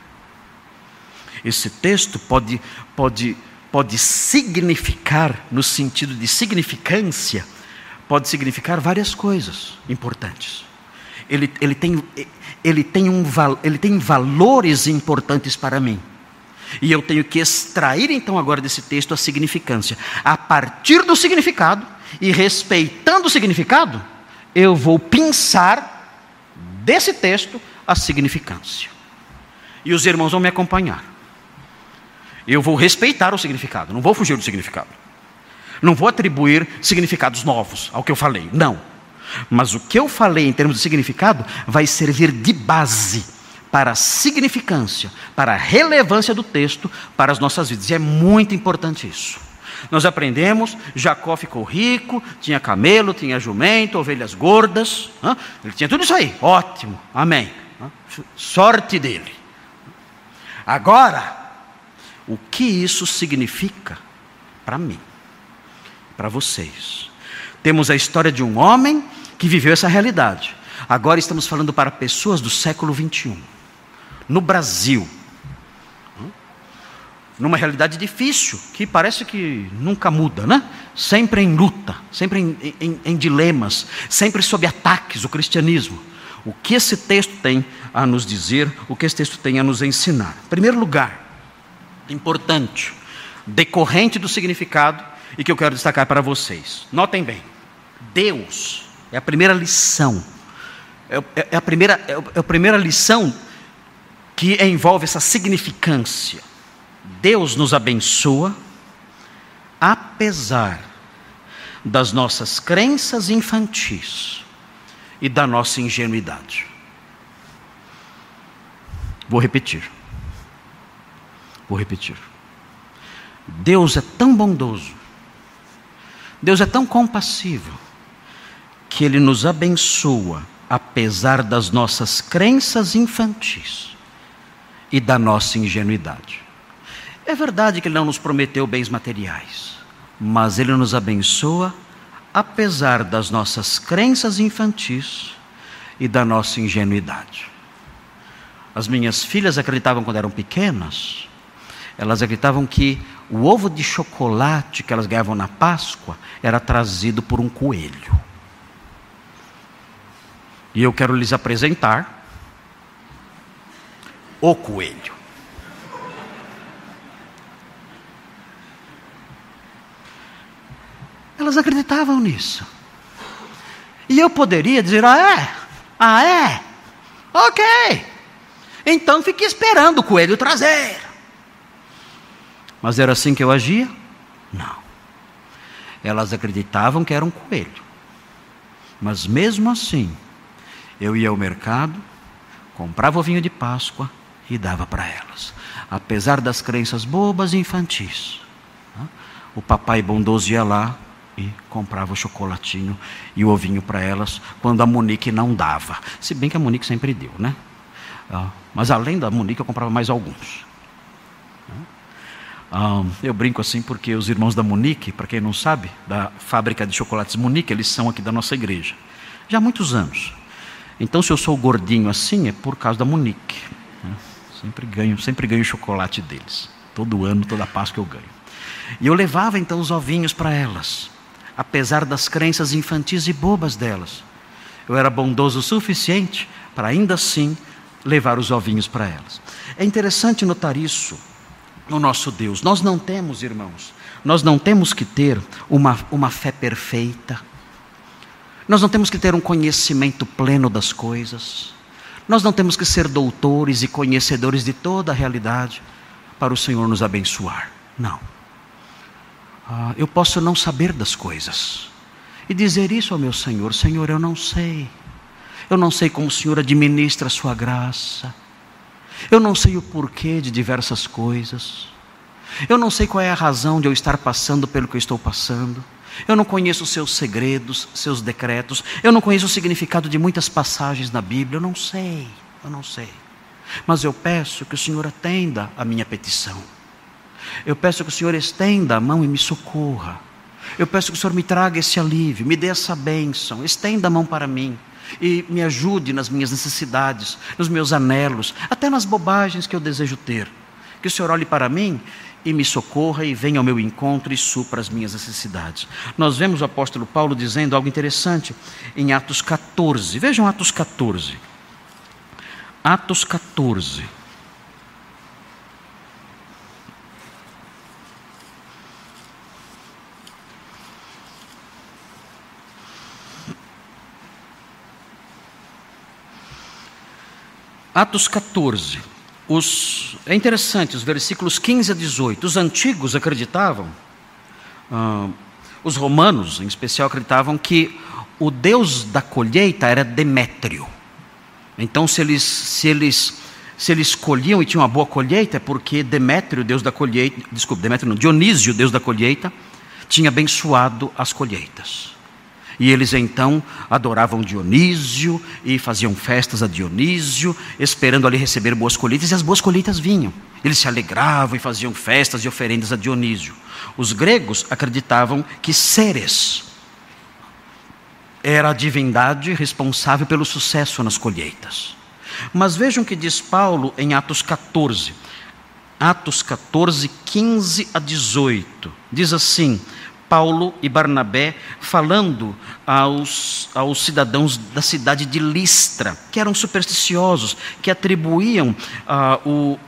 Esse texto pode, pode pode significar, no sentido de significância, pode significar várias coisas importantes. Ele, ele, tem, ele, tem um, ele tem valores importantes para mim. E eu tenho que extrair então agora desse texto a significância. A partir do significado e respeitando o significado, eu vou pensar desse texto a significância. E os irmãos vão me acompanhar. Eu vou respeitar o significado, não vou fugir do significado. Não vou atribuir significados novos ao que eu falei, não. Mas o que eu falei em termos de significado vai servir de base para a significância, para a relevância do texto para as nossas vidas. E é muito importante isso. Nós aprendemos, Jacó ficou rico, tinha camelo, tinha jumento, ovelhas gordas, ele tinha tudo isso aí, ótimo, amém. Sorte dele. Agora, o que isso significa para mim, para vocês. Temos a história de um homem que viveu essa realidade. Agora estamos falando para pessoas do século 21, no Brasil, numa realidade difícil, que parece que nunca muda, né? Sempre em luta, sempre em, em, em, dilemas, sempre sob ataques o cristianismo. O que esse texto tem a nos dizer, o que esse texto tem a nos ensinar? Em primeiro lugar, importante, decorrente do significado e que eu quero destacar para vocês. Notem bem, Deus é a primeira lição, é, é, é a, primeira, é, é a primeira lição que envolve essa significância. Deus nos abençoa, apesar das nossas crenças infantis e da nossa ingenuidade. Vou repetir. Vou repetir. Deus é tão bondoso, Deus é tão compassivo, que Ele nos abençoa, apesar das nossas crenças infantis e da nossa ingenuidade. É verdade que Ele não nos prometeu bens materiais, mas Ele nos abençoa, apesar das nossas crenças infantis e da nossa ingenuidade. As minhas filhas acreditavam quando eram pequenas elas acreditavam que o ovo de chocolate que elas ganhavam na Páscoa era trazido por um coelho. E eu quero lhes apresentar o coelho. Elas acreditavam nisso. E eu poderia dizer: ah, é? Ah, é? Ok. Então fique esperando o coelho trazer. Mas era assim que eu agia? Não. Elas acreditavam que era um coelho. Mas mesmo assim, eu ia ao mercado, comprava o vinho de Páscoa e dava para elas. Apesar das crenças bobas e infantis. O papai bondoso ia lá e comprava o chocolatinho e o ovinho para elas, quando a Monique não dava. Se bem que a Monique sempre deu, né? Mas além da Monique, eu comprava mais alguns. Eu brinco assim porque os irmãos da Munique, para quem não sabe, da fábrica de chocolates Munique, eles são aqui da nossa igreja. Já há muitos anos. Então, se eu sou gordinho assim, é por causa da Munique. Né? Sempre ganho, sempre ganho chocolate deles. Todo ano, toda Páscoa eu ganho. E eu levava então os ovinhos para elas, apesar das crenças infantis e bobas delas. Eu era bondoso o suficiente para ainda assim levar os ovinhos para elas. É interessante notar isso no nosso Deus. Nós não temos, irmãos, nós não temos que ter uma, uma fé perfeita, nós não temos que ter um conhecimento pleno das coisas, nós não temos que ser doutores e conhecedores de toda a realidade para o Senhor nos abençoar. Não. Ah, eu posso não saber das coisas e dizer isso ao meu Senhor: Senhor, eu não sei. Eu não sei como o Senhor administra a sua graça. Eu não sei o porquê de diversas coisas. Eu não sei qual é a razão de eu estar passando pelo que eu estou passando. Eu não conheço seus segredos, seus decretos. Eu não conheço o significado de muitas passagens na Bíblia. Eu não sei. Eu não sei. Mas eu peço que o Senhor atenda a minha petição. Eu peço que o Senhor estenda a mão e me socorra. Eu peço que o Senhor me traga esse alívio, me dê essa bênção, estenda a mão para mim e me ajude nas minhas necessidades, nos meus anelos, até nas bobagens que eu desejo ter. Que o Senhor olhe para mim e me socorra e venha ao meu encontro e supra as minhas necessidades. Nós vemos o apóstolo Paulo dizendo algo interessante em Atos 14. Vejam Atos 14. Atos 14. Atos 14. Os, é interessante, os versículos 15 a 18. Os antigos acreditavam, ah, os romanos em especial acreditavam que o deus da colheita era Demétrio. Então, se eles, se eles, se eles colhiam e tinham uma boa colheita, é porque Demétrio, deus da colheita, desculpe, Demétrio não, Dionísio, deus da colheita, tinha abençoado as colheitas. E eles então adoravam Dionísio e faziam festas a Dionísio, esperando ali receber boas colheitas, e as boas colheitas vinham. Eles se alegravam e faziam festas e oferendas a Dionísio. Os gregos acreditavam que Ceres era a divindade responsável pelo sucesso nas colheitas. Mas vejam que diz Paulo em Atos 14. Atos 14, 15 a 18. Diz assim: Paulo e Barnabé falando aos, aos cidadãos da cidade de Listra, que eram supersticiosos, que atribuíam ah, o,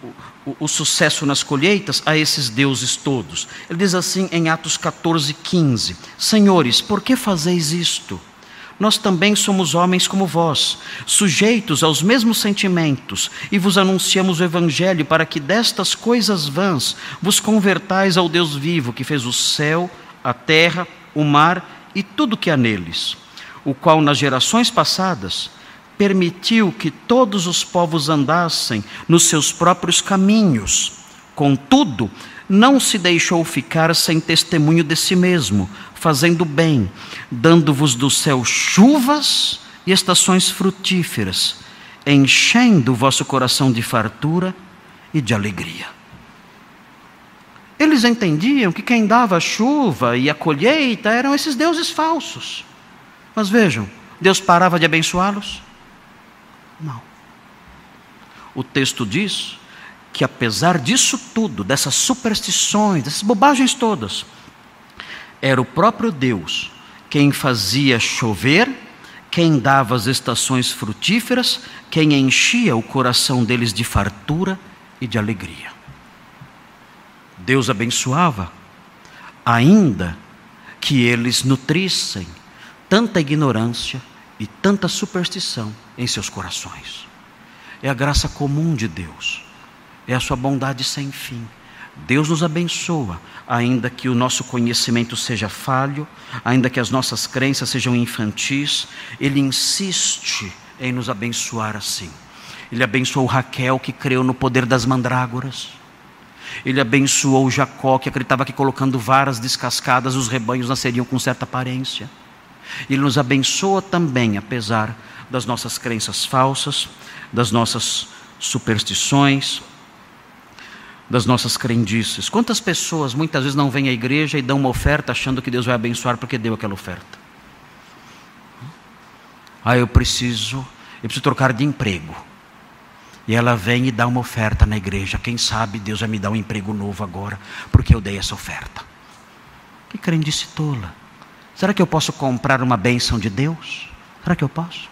o, o, sucesso nas colheitas a esses deuses todos. Ele diz assim em Atos 14, 15: Senhores, por que fazeis isto? Nós também somos homens como vós, sujeitos aos mesmos sentimentos, e vos anunciamos o Evangelho para que destas coisas vãs vos convertais ao Deus vivo, que fez o céu, a terra, o mar e tudo que há neles, o qual nas gerações passadas permitiu que todos os povos andassem nos seus próprios caminhos. Contudo, não se deixou ficar sem testemunho de si mesmo, fazendo bem, dando-vos do céu chuvas e estações frutíferas, enchendo o vosso coração de fartura e de alegria. Eles entendiam que quem dava a chuva e a colheita eram esses deuses falsos. Mas vejam, Deus parava de abençoá-los? Não. O texto diz que apesar disso tudo, dessas superstições, dessas bobagens todas, era o próprio Deus quem fazia chover, quem dava as estações frutíferas, quem enchia o coração deles de fartura e de alegria. Deus abençoava, ainda que eles nutrissem tanta ignorância e tanta superstição em seus corações. É a graça comum de Deus, é a sua bondade sem fim. Deus nos abençoa, ainda que o nosso conhecimento seja falho, ainda que as nossas crenças sejam infantis, Ele insiste em nos abençoar assim. Ele abençoou Raquel, que creu no poder das mandrágoras. Ele abençoou Jacó, que acreditava que colocando varas descascadas os rebanhos nasceriam com certa aparência. Ele nos abençoa também, apesar das nossas crenças falsas, das nossas superstições, das nossas crendices. Quantas pessoas muitas vezes não vêm à igreja e dão uma oferta achando que Deus vai abençoar porque deu aquela oferta? Ah, eu preciso, eu preciso trocar de emprego. E ela vem e dá uma oferta na igreja. Quem sabe Deus vai me dar um emprego novo agora, porque eu dei essa oferta. Que crendice tola. Será que eu posso comprar uma bênção de Deus? Será que eu posso?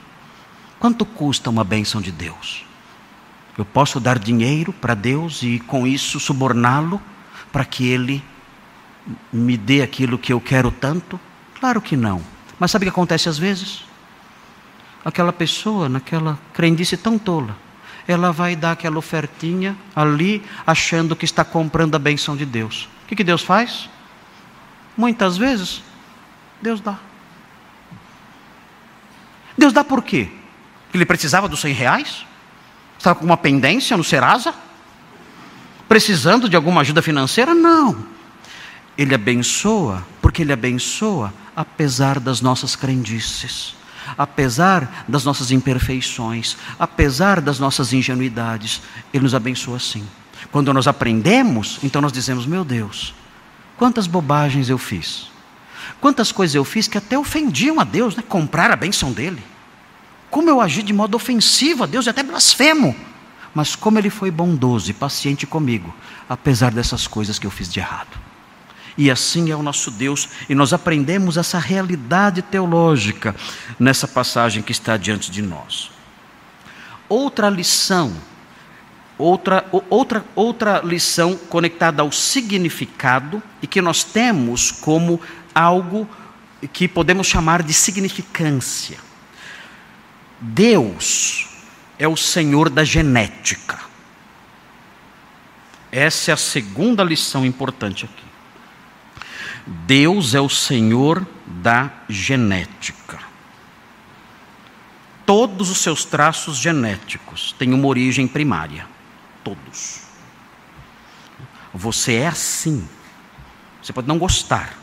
Quanto custa uma bênção de Deus? Eu posso dar dinheiro para Deus e com isso suborná-lo para que Ele me dê aquilo que eu quero tanto? Claro que não. Mas sabe o que acontece às vezes? Aquela pessoa, naquela crendice tão tola, ela vai dar aquela ofertinha ali, achando que está comprando a benção de Deus. O que, que Deus faz? Muitas vezes, Deus dá. Deus dá por quê? Ele precisava dos 100 reais? Estava com uma pendência no Serasa? Precisando de alguma ajuda financeira? Não. Ele abençoa, porque Ele abençoa apesar das nossas crendices, apesar das nossas imperfeições, apesar das nossas ingenuidades. Ele nos abençoa assim. Quando nós aprendemos, então nós dizemos: Meu Deus, quantas bobagens eu fiz. Quantas coisas eu fiz que até ofendiam a Deus, né? comprar a bênção dele. Como eu agi de modo ofensivo a Deus e até blasfemo. Mas como ele foi bondoso e paciente comigo, apesar dessas coisas que eu fiz de errado. E assim é o nosso Deus, e nós aprendemos essa realidade teológica nessa passagem que está diante de nós. Outra lição, outra, outra, outra lição conectada ao significado e que nós temos como algo que podemos chamar de significância. Deus é o Senhor da genética. Essa é a segunda lição importante aqui. Deus é o Senhor da genética. Todos os seus traços genéticos têm uma origem primária. Todos. Você é assim. Você pode não gostar,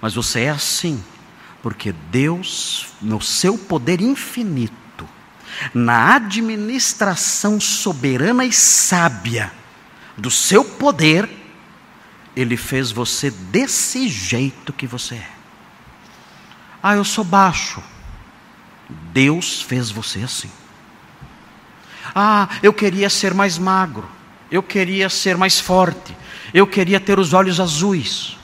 mas você é assim, porque Deus, no seu poder infinito, na administração soberana e sábia do seu poder, Ele fez você desse jeito que você é. Ah, eu sou baixo. Deus fez você assim. Ah, eu queria ser mais magro. Eu queria ser mais forte. Eu queria ter os olhos azuis.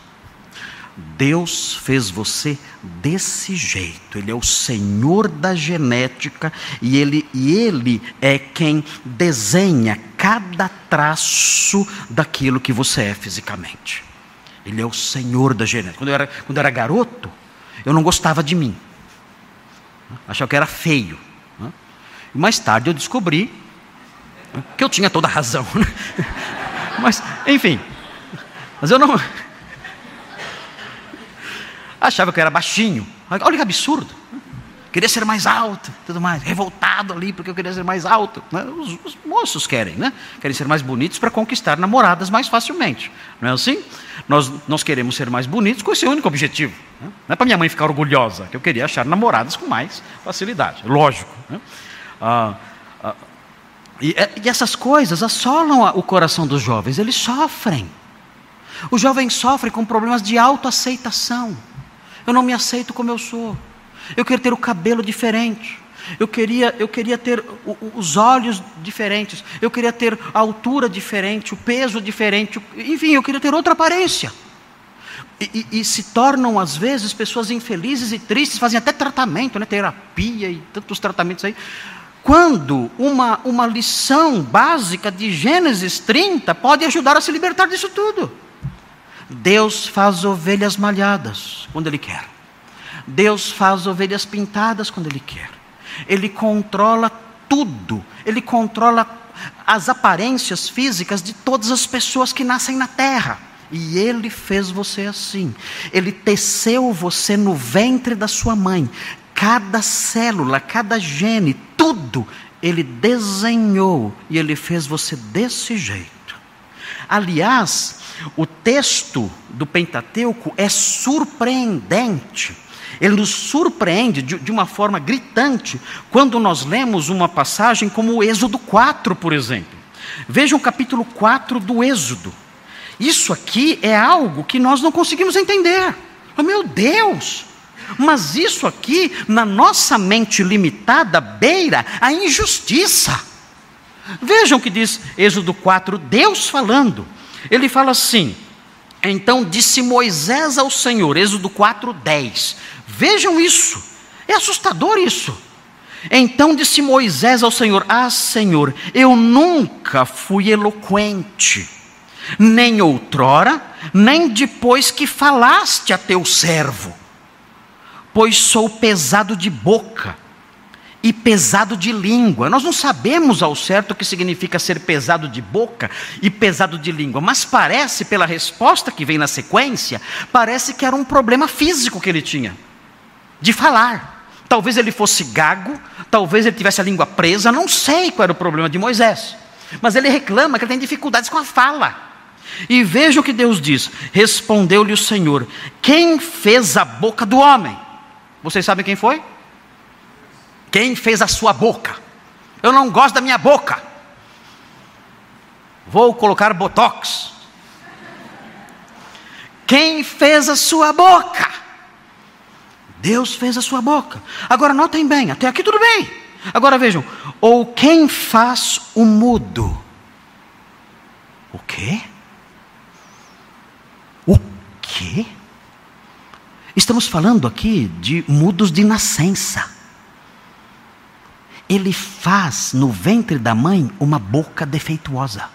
Deus fez você desse jeito. Ele é o Senhor da genética e ele, e ele é quem desenha cada traço daquilo que você é fisicamente. Ele é o Senhor da genética. Quando eu era, quando eu era garoto, eu não gostava de mim. Achava que era feio. Mais tarde eu descobri que eu tinha toda a razão. Mas, enfim. Mas eu não. Achava que eu era baixinho. Olha que absurdo. Queria ser mais alto, tudo mais. Revoltado ali porque eu queria ser mais alto. Né? Os, os moços querem, né? Querem ser mais bonitos para conquistar namoradas mais facilmente. Não é assim? Nós, nós queremos ser mais bonitos com esse único objetivo. Né? Não é para minha mãe ficar orgulhosa, que eu queria achar namoradas com mais facilidade. Lógico. Né? Ah, ah, e, e essas coisas assolam o coração dos jovens. Eles sofrem. Os jovens sofrem com problemas de autoaceitação. Eu não me aceito como eu sou. Eu queria ter o cabelo diferente. Eu queria, eu queria ter os olhos diferentes. Eu queria ter a altura diferente, o peso diferente. Enfim, eu queria ter outra aparência. E, e, e, se tornam, às vezes, pessoas infelizes e tristes, fazem até tratamento, né? terapia e tantos tratamentos aí. Quando uma, uma lição básica de Gênesis 30 pode ajudar a se libertar disso tudo. Deus faz ovelhas malhadas quando Ele quer. Deus faz ovelhas pintadas quando Ele quer. Ele controla tudo. Ele controla as aparências físicas de todas as pessoas que nascem na terra. E Ele fez você assim. Ele teceu você no ventre da sua mãe. Cada célula, cada gene, tudo, Ele desenhou e Ele fez você desse jeito. Aliás, o texto do Pentateuco é surpreendente. Ele nos surpreende de, de, uma forma gritante quando nós lemos uma passagem como o Êxodo 4, por exemplo. Vejam o capítulo 4 do Êxodo. Isso aqui é algo que nós não conseguimos entender. Oh, meu Deus! Mas isso aqui, na nossa mente limitada, beira a injustiça. Vejam o que diz Êxodo 4, Deus falando. Ele fala assim: Então disse Moisés ao Senhor, Êxodo 4, 10. Vejam isso, é assustador isso. Então disse Moisés ao Senhor: Ah, Senhor, eu nunca fui eloquente, nem outrora, nem depois que falaste a teu servo, pois sou pesado de boca e pesado de língua. Nós não sabemos ao certo o que significa ser pesado de boca e pesado de língua, mas parece, pela resposta que vem na sequência, parece que era um problema físico que ele tinha, de falar. Talvez ele fosse gago, talvez ele tivesse a língua presa, não sei qual era o problema de Moisés. Mas ele reclama que ele tem dificuldades com a fala. E veja o que Deus diz: Respondeu-lhe o Senhor: Quem fez a boca do homem? Vocês sabem quem foi? Quem fez a sua boca? Eu não gosto da minha boca. Vou colocar botox. Quem fez a sua boca? Deus fez a sua boca. Agora notem bem, até aqui tudo bem. Agora vejam, ou quem faz o mudo? O quê? O quê? Estamos falando aqui de mudos de nascença ele faz no ventre da mãe uma boca defeituosa,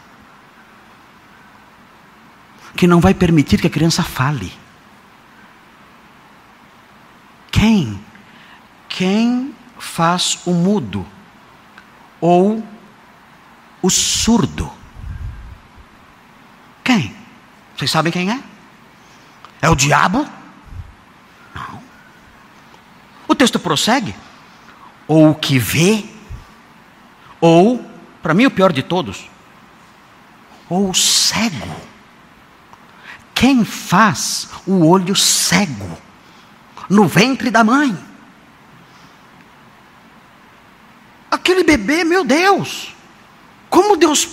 que não vai permitir que a criança fale. Quem? Quem faz o mudo ou o surdo? Quem? Vocês sabem quem é? É o diabo? Não. O texto prossegue ou o que vê, ou, para mim o pior de todos, ou o cego. Quem faz o olho cego no ventre da mãe? Aquele bebê, meu Deus, como Deus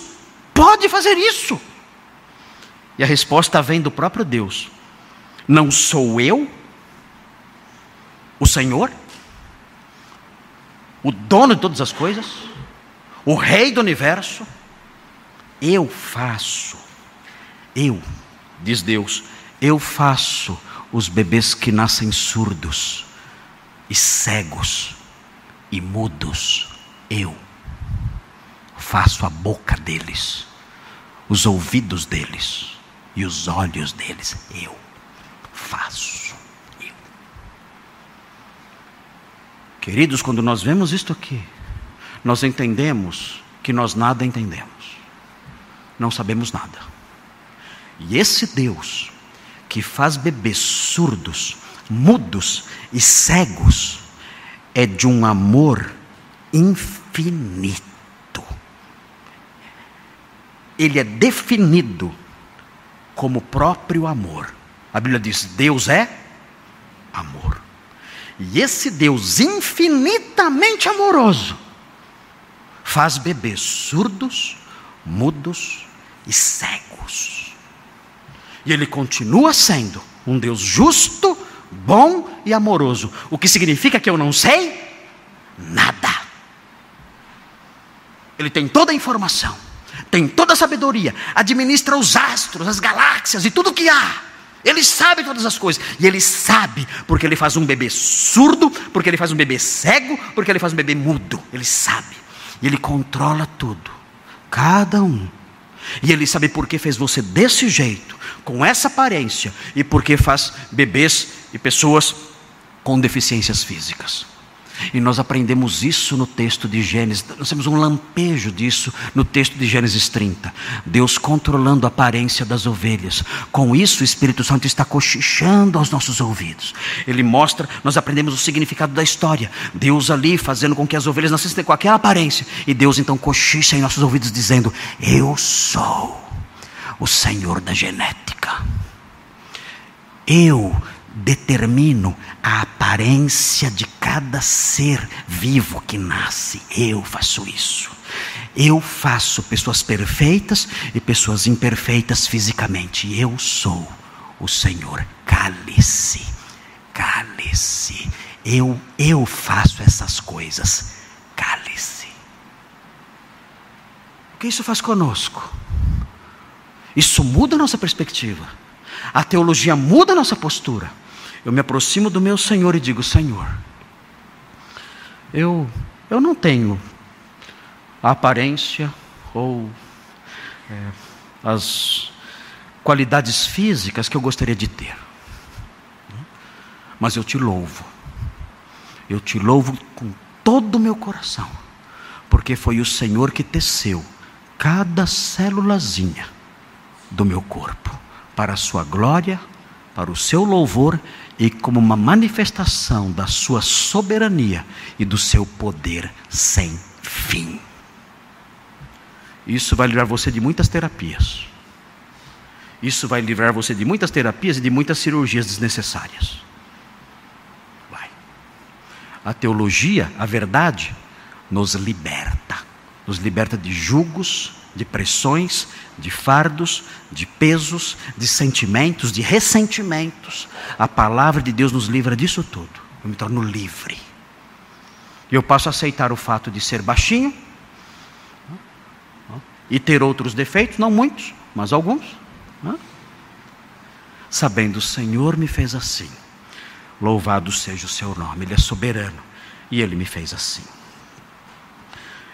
pode fazer isso? E a resposta vem do próprio Deus: Não sou eu, o Senhor? O dono de todas as coisas, o rei do universo, eu faço, eu, diz Deus, eu faço os bebês que nascem surdos e cegos e mudos, eu faço a boca deles, os ouvidos deles e os olhos deles, eu faço. Queridos, quando nós vemos isto aqui, nós entendemos que nós nada entendemos, não sabemos nada. E esse Deus, que faz bebês surdos, mudos e cegos, é de um amor infinito. Ele é definido como próprio amor. A Bíblia diz: Deus é amor. E esse Deus infinitamente amoroso faz bebês surdos, mudos e cegos. E ele continua sendo um Deus justo, bom e amoroso. O que significa que eu não sei nada. Ele tem toda a informação, tem toda a sabedoria, administra os astros, as galáxias e tudo que há. Ele sabe todas as coisas. E ele sabe porque ele faz um bebê surdo, porque ele faz um bebê cego, porque ele faz um bebê mudo. Ele sabe. E ele controla tudo. Cada um. E ele sabe por que fez você desse jeito, com essa aparência, e por que faz bebês e pessoas com deficiências físicas. E nós aprendemos isso no texto de Gênesis, nós temos um lampejo disso no texto de Gênesis 30. Deus controlando a aparência das ovelhas. Com isso, o Espírito Santo está cochichando aos nossos ouvidos. Ele mostra, nós aprendemos o significado da história. Deus ali fazendo com que as ovelhas nascessem com aquela aparência. E Deus então cochicha em nossos ouvidos, dizendo: Eu sou o Senhor da genética. Eu determino a aparência de cada ser vivo que nasce. Eu faço isso. Eu faço pessoas perfeitas e pessoas imperfeitas fisicamente. Eu sou o Senhor. Cale-se, cale-se. Eu, eu faço essas coisas. Cale-se. O que isso faz conosco? Isso muda a nossa perspectiva. A teologia muda a nossa postura eu me aproximo do meu Senhor e digo: Senhor, eu, eu não tenho a aparência ou é, as qualidades físicas que eu gostaria de ter. Mas eu te louvo. Eu te louvo com todo o meu coração, porque foi o Senhor que teceu cada célulazinha do meu corpo para a sua glória, para o seu louvor e como uma manifestação da sua soberania e do seu poder sem fim. Isso vai livrar você de muitas terapias. Isso vai livrar você de muitas terapias e de muitas cirurgias desnecessárias. Vai. A teologia, a verdade, nos liberta. Nos liberta de julgos, de pressões, de fardos, de pesos, de sentimentos, de ressentimentos. A palavra de Deus nos livra disso tudo. Eu me torno livre. E eu passo a aceitar o fato de ser baixinho e ter outros defeitos, não muitos, mas alguns. Sabendo, o Senhor me fez assim. Louvado seja o seu nome, Ele é soberano e Ele me fez assim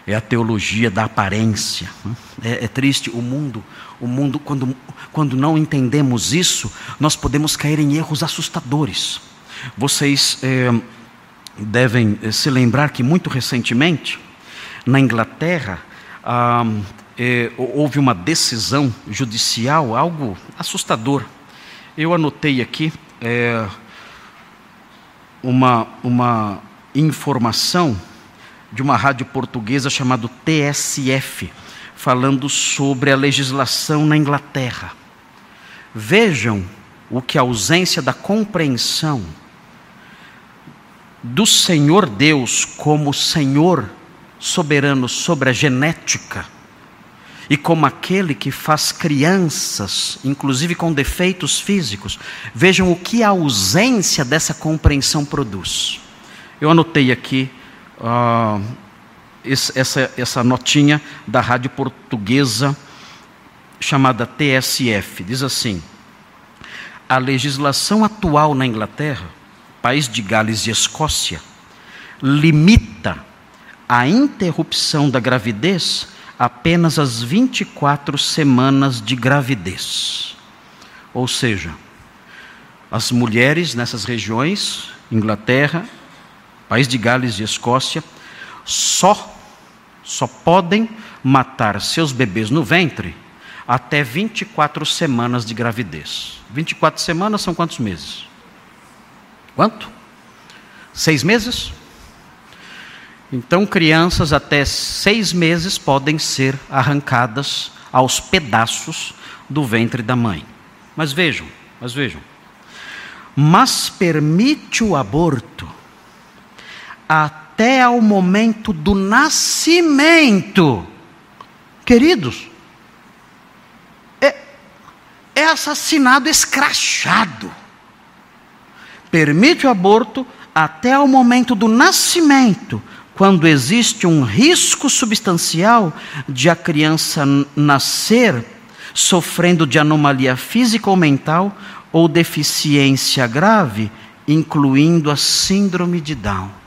é a teologia da aparência. É, é, triste o mundo, o mundo quando, quando não entendemos isso, nós podemos cair em erros assustadores. Vocês é, devem é, se lembrar que muito recentemente na Inglaterra ah, é, houve uma decisão judicial, algo assustador. Eu anotei aqui uma, uma informação de uma rádio portuguesa chamada TSF, falando sobre a legislação na Inglaterra. Vejam o que a ausência da compreensão do Senhor Deus como Senhor soberano sobre a genética e como aquele que faz crianças, inclusive com defeitos físicos. Vejam o que a ausência dessa compreensão produz. Eu anotei aqui uh, essa, essa notinha da rádio portuguesa chamada TSF. Diz assim: a legislação atual na Inglaterra, país de Gales e Escócia, limita a interrupção da gravidez apenas às 24 semanas de gravidez. Ou seja, as mulheres nessas regiões, Inglaterra, país de Gales e Escócia, só, só podem matar seus bebês no ventre até 24 semanas de gravidez. 24 semanas são quantos meses? Quanto? Seis meses? Então, crianças até seis meses podem ser arrancadas aos pedaços do ventre da mãe. Mas vejam, mas vejam. Mas permite o aborto até ao momento do nascimento. Queridos, é, é assassinado escrachado. Permite o aborto até ao momento do nascimento, quando existe um risco substancial de a criança nascer sofrendo de anomalia física ou mental ou deficiência grave, incluindo a síndrome de Down.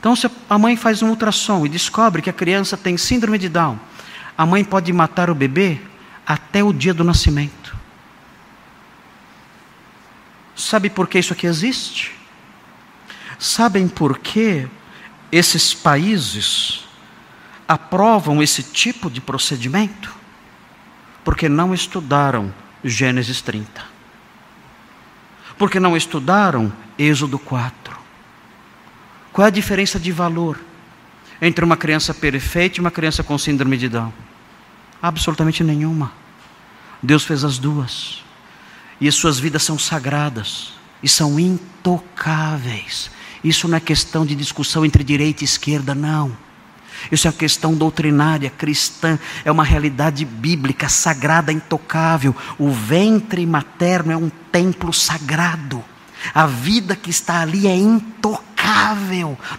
Então, se a mãe faz um ultrassom e descobre que a criança tem síndrome de Down, a mãe pode matar o bebê até o dia do nascimento. Sabe por que isso aqui existe? Sabem por que esses países aprovam esse tipo de procedimento? Porque não estudaram Gênesis 30. Porque não estudaram Êxodo 4 qual é a diferença de valor entre uma criança perfeita e uma criança com síndrome de Down? Absolutamente nenhuma. Deus fez as duas. E as suas vidas são sagradas e são intocáveis. Isso não é questão de discussão entre direita e esquerda, não. Isso é uma questão doutrinária, cristã, é uma realidade bíblica, sagrada, intocável. O ventre materno é um templo sagrado. A vida que está ali é intocável.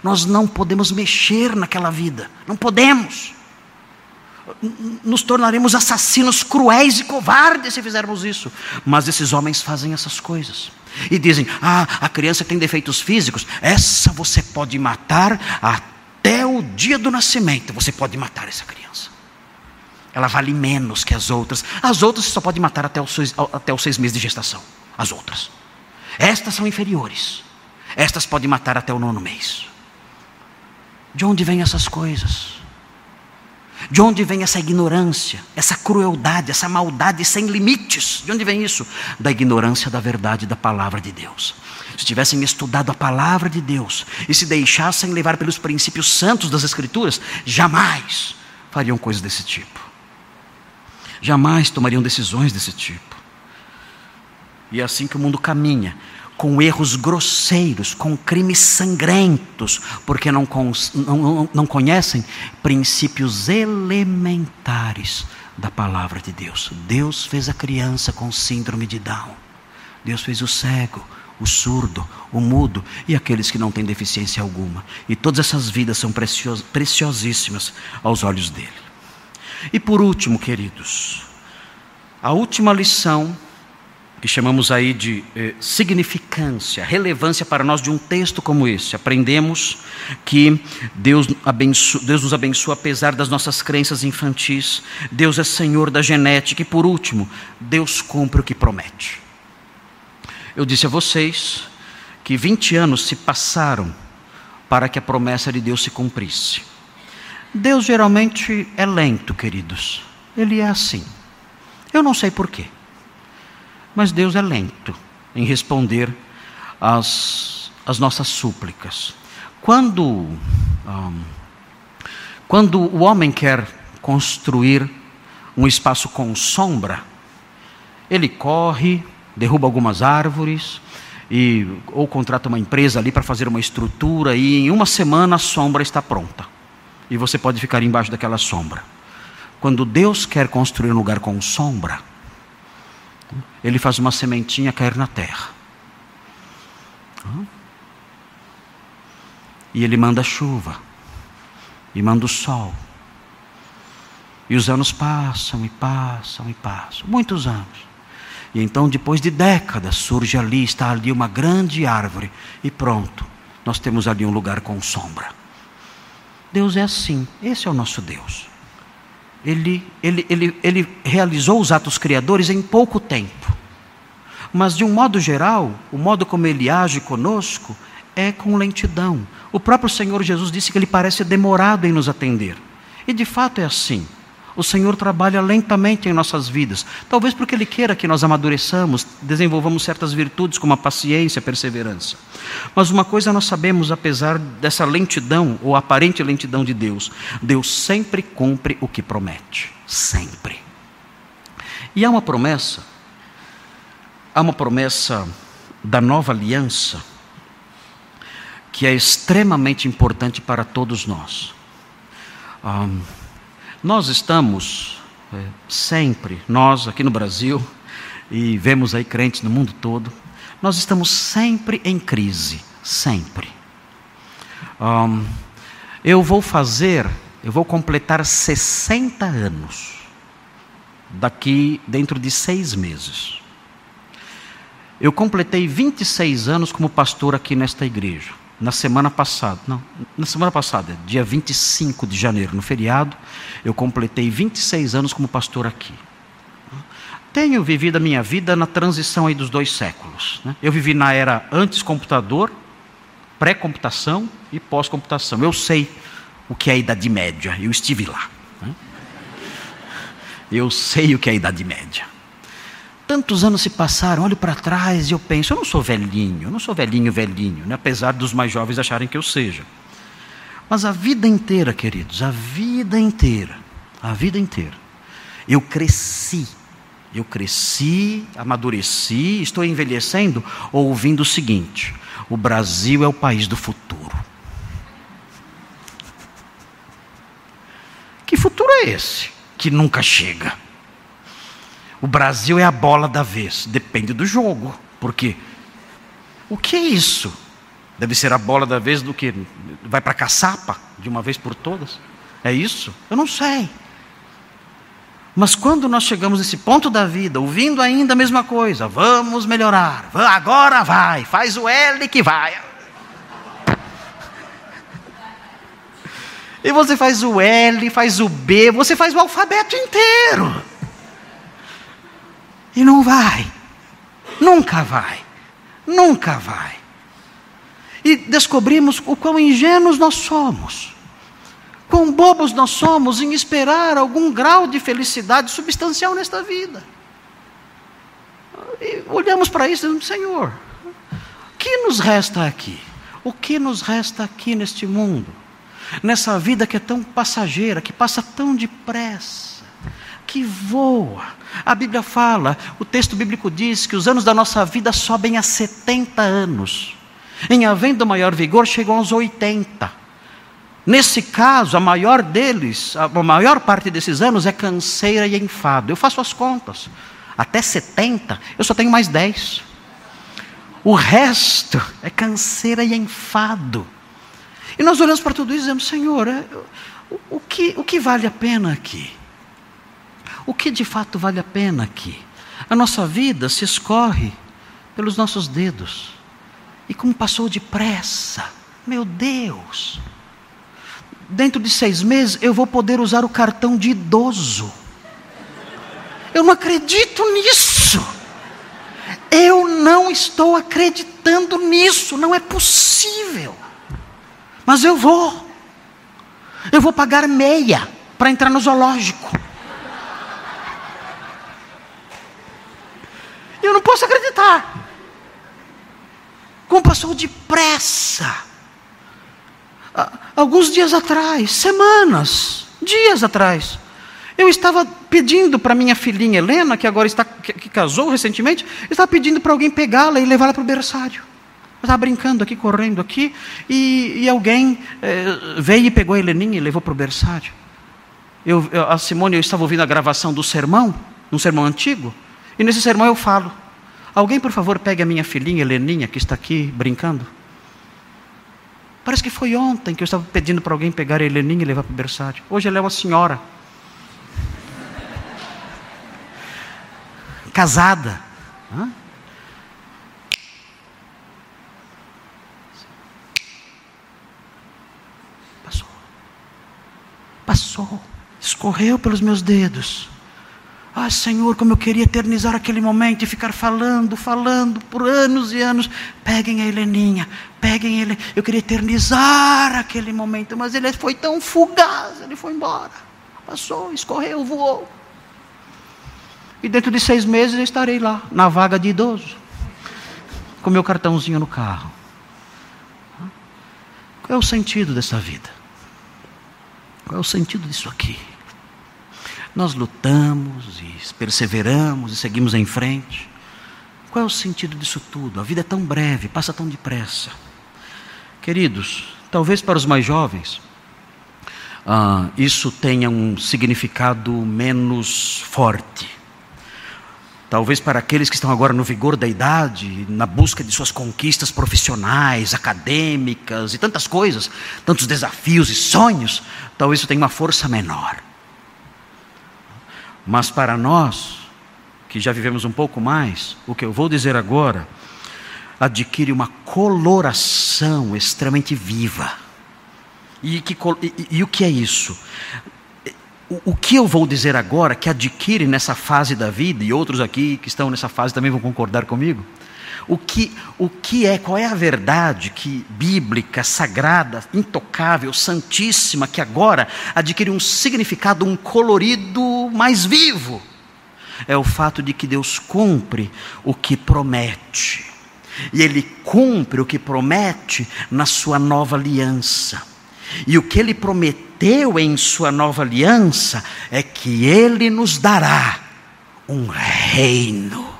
Nós não podemos mexer naquela vida. Não podemos. Nos tornaremos assassinos cruéis e covardes se fizermos isso. Mas esses homens fazem essas coisas. E dizem: Ah, a criança tem defeitos físicos. Essa você pode matar até o dia do nascimento. Você pode matar essa criança. Ela vale menos que as outras. As outras você só pode matar até os, seis, até os seis meses de gestação. As outras. Estas são inferiores. Estas podem matar até o nono mês. De onde vêm essas coisas? De onde vem essa ignorância, essa crueldade, essa maldade sem limites? De onde vem isso? Da ignorância da verdade da palavra de Deus. Se tivessem estudado a palavra de Deus e se deixassem levar pelos princípios santos das Escrituras, jamais fariam coisas desse tipo. Jamais tomariam decisões desse tipo. E é assim que o mundo caminha, com erros grosseiros, com crimes sangrentos, porque não, não, não conhecem princípios elementares da palavra de Deus. Deus fez a criança com síndrome de Down. Deus fez o cego, o surdo, o mudo e aqueles que não têm deficiência alguma. E todas essas vidas são precios, preciosíssimas aos olhos dele. E por último, queridos, a última lição que chamamos aí de eh, significância, relevância para nós de um texto como esse. Aprendemos que Deus, abençoa, Deus nos abençoa apesar das nossas crenças infantis. Deus é Senhor da genética. E por último, Deus cumpre o que promete. Eu disse a vocês que 20 anos se passaram para que a promessa de Deus se cumprisse. Deus geralmente é lento, queridos. Ele é assim. Eu não sei porquê. Mas Deus é lento em responder às, às nossas súplicas. Quando, quando o homem quer construir um espaço com sombra, ele corre, derruba algumas árvores, e, ou contrata uma empresa ali para fazer uma estrutura, e em uma semana a sombra está pronta. E você pode ficar embaixo daquela sombra. Quando Deus quer construir um lugar com sombra, ele faz uma sementinha cair na terra. E ele manda chuva, e manda o sol. E os anos passam e passam e passam muitos anos. E então, depois de décadas, surge ali, está ali uma grande árvore, e pronto, nós temos ali um lugar com sombra. Deus é assim, esse é o nosso Deus ele, ele, ele, ele realizou os atos criadores em pouco tempo. Mas, de um modo geral, o modo como ele age conosco é com lentidão. O próprio Senhor Jesus disse que ele parece demorado em nos atender. E de fato é assim. O Senhor trabalha lentamente em nossas vidas, talvez porque Ele queira que nós amadureçamos, desenvolvamos certas virtudes como a paciência, a perseverança. Mas uma coisa nós sabemos, apesar dessa lentidão ou aparente lentidão de Deus, Deus sempre cumpre o que promete, sempre. E há uma promessa, há uma promessa da nova aliança que é extremamente importante para todos nós. Um, nós estamos é, sempre, nós aqui no Brasil, e vemos aí crentes no mundo todo, nós estamos sempre em crise, sempre. Um, eu vou fazer, eu vou completar 60 anos, daqui, dentro de seis meses. Eu completei 26 anos como pastor aqui nesta igreja na semana passada, não, na semana passada, dia 25 de janeiro, no feriado, eu completei 26 anos como pastor aqui. Tenho vivido a minha vida na transição aí dos dois séculos. Né? Eu vivi na era antes computador, pré-computação e pós-computação. Eu sei o que é a Idade Média, eu estive lá. Né? Eu sei o que é a Idade Média. Tantos anos se passaram, olho para trás e eu penso, eu não sou velhinho, eu não sou velhinho, velhinho, né? apesar dos mais jovens acharem que eu seja. Mas a vida inteira, queridos, a vida inteira, a vida inteira, eu cresci, eu cresci, amadureci, estou envelhecendo, ouvindo o seguinte: o Brasil é o país do futuro. Que futuro é esse que nunca chega? O Brasil é a bola da vez. Depende do jogo. Porque o que é isso? Deve ser a bola da vez do que? Vai para caçapa de uma vez por todas? É isso? Eu não sei. Mas quando nós chegamos nesse ponto da vida, ouvindo ainda a mesma coisa, vamos melhorar, agora vai, faz o L que vai. E você faz o L, faz o B, você faz o alfabeto inteiro. E não vai. Nunca vai. Nunca vai. E descobrimos o quão ingênuos nós somos. Quão bobos nós somos em esperar algum grau de felicidade substancial nesta vida. E olhamos para isso e dizemos: Senhor, o que nos resta aqui? O que nos resta aqui neste mundo? Nessa vida que é tão passageira, que passa tão depressa, que voa. A Bíblia fala, o texto bíblico diz que os anos da nossa vida sobem a 70 anos. Em havendo maior vigor, chegam aos 80. Nesse caso, a maior deles, a maior parte desses anos é canseira e enfado. Eu faço as contas. Até 70, eu só tenho mais 10. O resto é canseira e enfado. E nós olhamos para tudo isso e dizemos: Senhor, é, o, que, o que vale a pena aqui? O que de fato vale a pena aqui? A nossa vida se escorre pelos nossos dedos. E como passou depressa, meu Deus. Dentro de seis meses eu vou poder usar o cartão de idoso. Eu não acredito nisso. Eu não estou acreditando nisso, não é possível. Mas eu vou. Eu vou pagar meia para entrar no zoológico. Eu não posso acreditar. Como passou depressa. Alguns dias atrás, semanas, dias atrás, eu estava pedindo para minha filhinha Helena, que agora está que, que casou recentemente, estava pedindo para alguém pegá-la e levá-la para o berçário. Eu estava brincando aqui, correndo aqui, e, e alguém é, veio e pegou a Heleninha e levou para o berçário. Eu, eu, a Simone, eu estava ouvindo a gravação do sermão, um sermão antigo, e nesse sermão eu falo: Alguém, por favor, pegue a minha filhinha Heleninha, que está aqui brincando. Parece que foi ontem que eu estava pedindo para alguém pegar a Heleninha e levar para o berçário. Hoje ela é uma senhora. casada. Hã? Passou. Passou. Escorreu pelos meus dedos. Ah, Senhor, como eu queria eternizar aquele momento e ficar falando, falando por anos e anos. Peguem a Heleninha, peguem ele. Eu queria eternizar aquele momento, mas ele foi tão fugaz, ele foi embora. Passou, escorreu, voou. E dentro de seis meses eu estarei lá, na vaga de idoso, com meu cartãozinho no carro. Qual é o sentido dessa vida? Qual é o sentido disso aqui? Nós lutamos e perseveramos e seguimos em frente. Qual é o sentido disso tudo? A vida é tão breve, passa tão depressa. Queridos, talvez para os mais jovens, ah, isso tenha um significado menos forte. Talvez para aqueles que estão agora no vigor da idade, na busca de suas conquistas profissionais, acadêmicas e tantas coisas, tantos desafios e sonhos, talvez isso tenha uma força menor. Mas para nós, que já vivemos um pouco mais, o que eu vou dizer agora adquire uma coloração extremamente viva. E, que, e, e o que é isso? o, que eu vou dizer agora, que adquire nessa fase da vida, e outros aqui que estão nessa fase também vão concordar comigo, o que, o que é, qual é a verdade que bíblica, sagrada, intocável, santíssima, que agora adquire um significado, um colorido mais vivo? É o fato de que Deus cumpre o que promete. E Ele cumpre o que promete na sua nova aliança. E o que Ele prometeu em Sua nova aliança é que Ele nos dará um reino.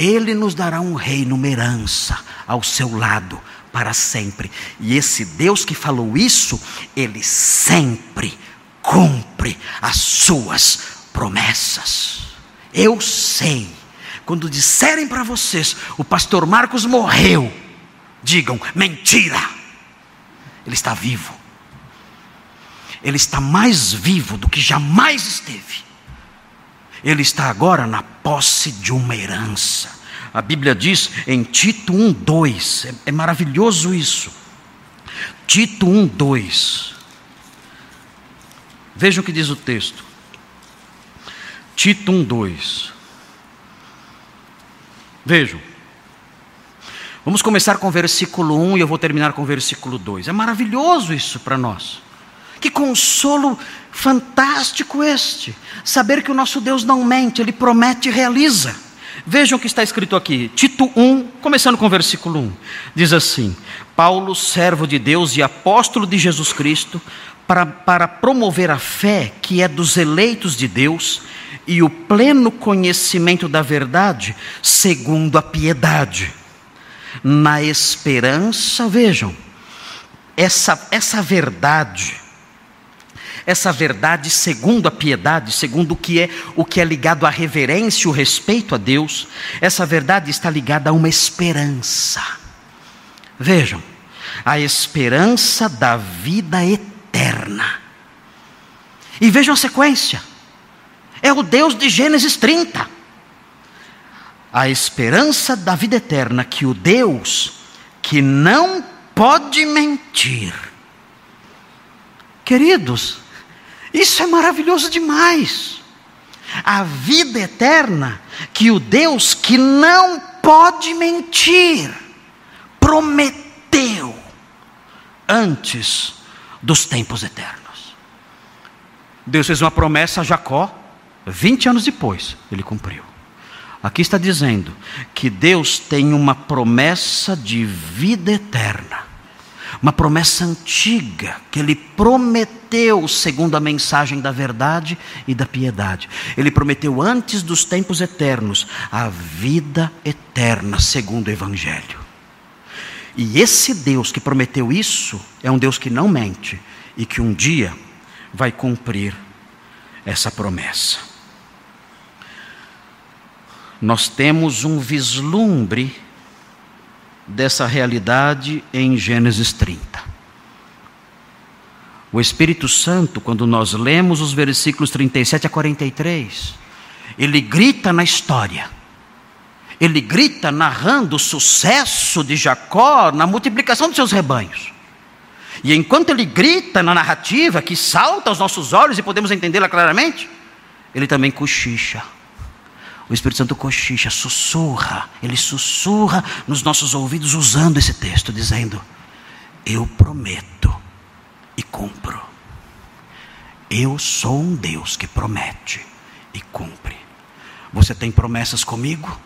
Ele nos dará um reino, uma herança ao seu lado para sempre. E esse Deus que falou isso, ele sempre cumpre as suas promessas. Eu sei, quando disserem para vocês, o pastor Marcos morreu, digam mentira, ele está vivo ele está mais vivo do que jamais esteve. Ele está agora na posse de uma herança. A Bíblia diz em Tito 1:2, é, é maravilhoso isso. Tito 1, 2. Veja o que diz o texto. Tito 1, 2. Vejam. Vamos começar com o versículo 1 e eu vou terminar com o versículo 2. É maravilhoso isso para nós. Que consolo fantástico este. Saber que o nosso Deus não mente, ele promete e realiza. Vejam o que está escrito aqui, Tito 1, começando com o versículo 1. Diz assim: Paulo, servo de Deus e apóstolo de Jesus Cristo, para, para promover a fé que é dos eleitos de Deus e o pleno conhecimento da verdade, segundo a piedade. Na esperança, vejam, essa, essa verdade, essa verdade segundo a piedade, segundo o que é o que é ligado à reverência, o respeito a Deus, essa verdade está ligada a uma esperança. Vejam, a esperança da vida eterna. E vejam a sequência. É o Deus de Gênesis 30. A esperança da vida eterna que o Deus que não pode mentir. Queridos, isso é maravilhoso demais. A vida eterna que o Deus que não pode mentir prometeu antes dos tempos eternos. Deus fez uma promessa a Jacó, 20 anos depois, ele cumpriu. Aqui está dizendo que Deus tem uma promessa de vida eterna, uma promessa antiga que Ele prometeu segundo a mensagem da verdade e da piedade. Ele prometeu antes dos tempos eternos a vida eterna segundo o Evangelho. E esse Deus que prometeu isso é um Deus que não mente e que um dia vai cumprir essa promessa nós temos um vislumbre dessa realidade em Gênesis 30. O Espírito Santo, quando nós lemos os versículos 37 a 43, ele grita na história, ele grita narrando o sucesso de Jacó na multiplicação de seus rebanhos. E enquanto ele grita na narrativa, que salta aos nossos olhos e podemos entendê-la claramente, ele também cochicha o Espírito Santo cochicha, sussurra, ele sussurra nos nossos ouvidos usando esse texto, dizendo: Eu prometo e cumpro. Eu sou um Deus que promete e cumpre. Você tem promessas comigo?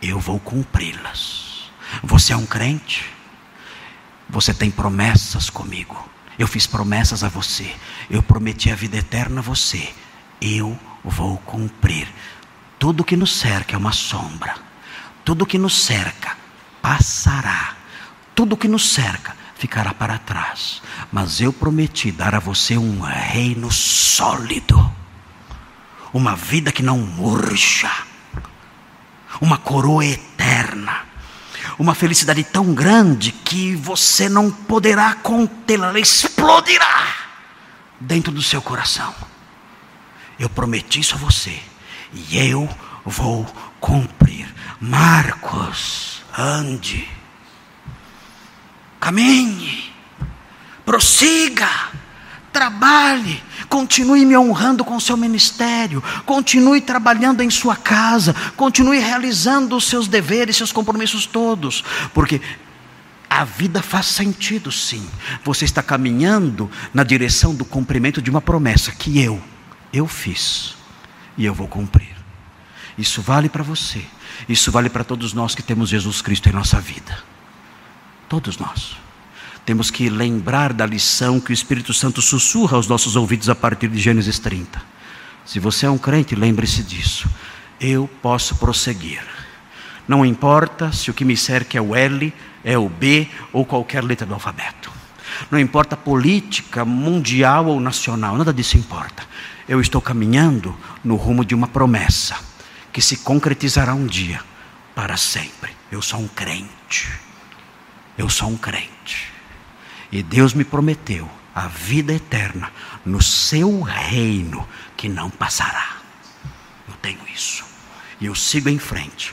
Eu vou cumpri-las. Você é um crente? Você tem promessas comigo. Eu fiz promessas a você. Eu prometi a vida eterna a você. Eu vou cumprir. Tudo que nos cerca é uma sombra. Tudo que nos cerca passará. Tudo que nos cerca ficará para trás. Mas eu prometi dar a você um reino sólido. Uma vida que não murcha. Uma coroa eterna. Uma felicidade tão grande que você não poderá contê-la, ela explodirá dentro do seu coração. Eu prometi isso a você e eu vou cumprir. Marcos, ande, caminhe, prossiga, trabalhe, continue me honrando com seu ministério, continue trabalhando em sua casa, continue realizando os seus deveres, seus compromissos todos, porque a vida faz sentido sim. Você está caminhando na direção do cumprimento de uma promessa que eu, eu fiz e eu vou cumprir. Isso vale para você, isso vale para todos nós que temos Jesus Cristo em nossa vida. Todos nós. Temos que lembrar da lição que o Espírito Santo sussurra aos nossos ouvidos a partir de Gênesis 30. Se você é um crente, lembre-se disso. Eu posso prosseguir. Não importa se o que me cerca é o L, é o B ou qualquer letra do alfabeto. Não importa a política mundial ou nacional, nada disso importa eu estou caminhando no rumo de uma promessa que se concretizará um dia para sempre. Eu sou um crente. Eu sou um crente. E Deus me prometeu a vida eterna no seu reino que não passará. Eu tenho isso. E eu sigo em frente,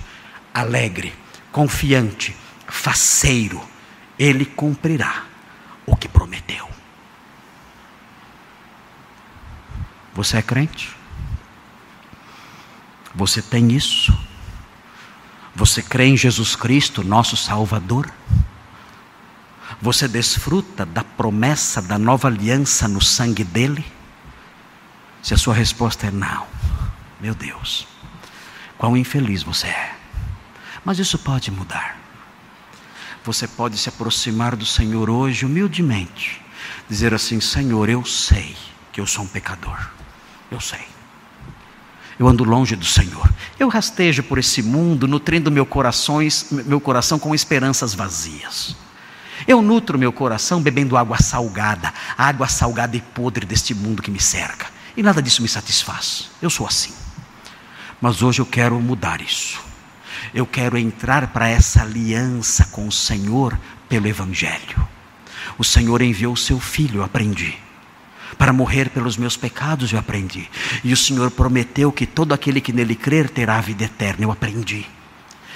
alegre, confiante, faceiro. Ele cumprirá o que prometeu. Você é crente? Você tem isso? Você crê em Jesus Cristo, nosso Salvador? Você desfruta da promessa da nova aliança no sangue dele? Se a sua resposta é não, meu Deus, quão infeliz você é. Mas isso pode mudar. Você pode se aproximar do Senhor hoje humildemente, dizer assim: Senhor, eu sei que eu sou um pecador. Eu sei. Eu ando longe do Senhor. Eu rastejo por esse mundo, nutrindo meu, meu coração com esperanças vazias. Eu nutro meu coração bebendo água salgada, água salgada e podre deste mundo que me cerca. E nada disso me satisfaz. Eu sou assim. Mas hoje eu quero mudar isso. Eu quero entrar para essa aliança com o Senhor pelo Evangelho. O Senhor enviou o seu filho, aprendi para morrer pelos meus pecados, eu aprendi. E o Senhor prometeu que todo aquele que nele crer terá a vida eterna, eu aprendi.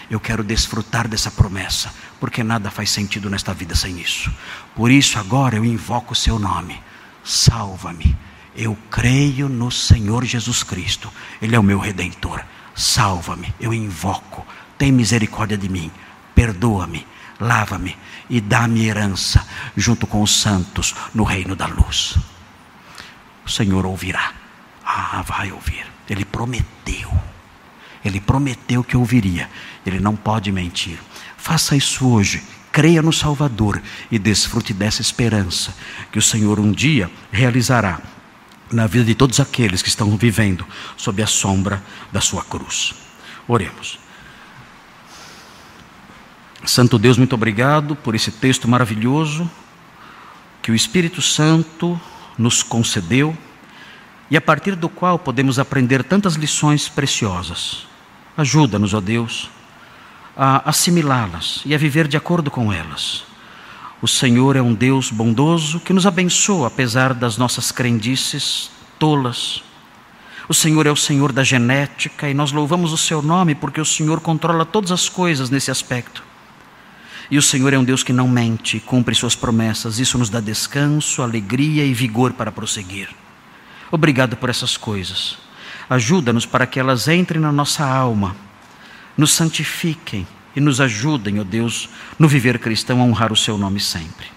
Eu quero desfrutar dessa promessa, porque nada faz sentido nesta vida sem isso. Por isso, agora eu invoco o seu nome. Salva-me. Eu creio no Senhor Jesus Cristo, Ele é o meu redentor. Salva-me, eu invoco. Tem misericórdia de mim. Perdoa-me, lava-me e dá-me herança junto com os santos no reino da luz o Senhor ouvirá. Ah, vai ouvir. Ele prometeu. Ele prometeu que ouviria. Ele não pode mentir. Faça isso hoje. Creia no Salvador e desfrute dessa esperança que o Senhor um dia realizará na vida de todos aqueles que estão vivendo sob a sombra da sua cruz. Oremos. Santo Deus, muito obrigado por esse texto maravilhoso que o Espírito Santo nos concedeu e a partir do qual podemos aprender tantas lições preciosas. Ajuda-nos, ó Deus, a assimilá-las e a viver de acordo com elas. O Senhor é um Deus bondoso que nos abençoa apesar das nossas crendices tolas. O Senhor é o Senhor da genética e nós louvamos o seu nome porque o Senhor controla todas as coisas nesse aspecto. E o Senhor é um Deus que não mente, cumpre suas promessas. Isso nos dá descanso, alegria e vigor para prosseguir. Obrigado por essas coisas. Ajuda-nos para que elas entrem na nossa alma, nos santifiquem e nos ajudem, ó Deus, no viver cristão a honrar o seu nome sempre.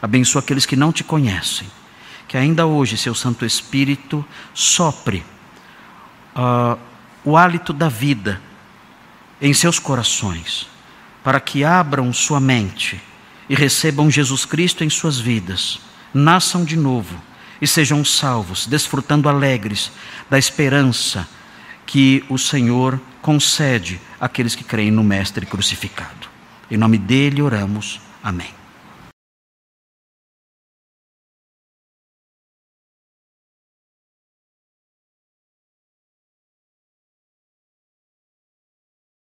Abençoa aqueles que não te conhecem, que ainda hoje seu Santo Espírito sopre uh, o hálito da vida em seus corações para que abram sua mente e recebam Jesus Cristo em suas vidas, nasçam de novo e sejam salvos, desfrutando alegres da esperança que o Senhor concede àqueles que creem no Mestre crucificado. Em nome dele oramos. Amém.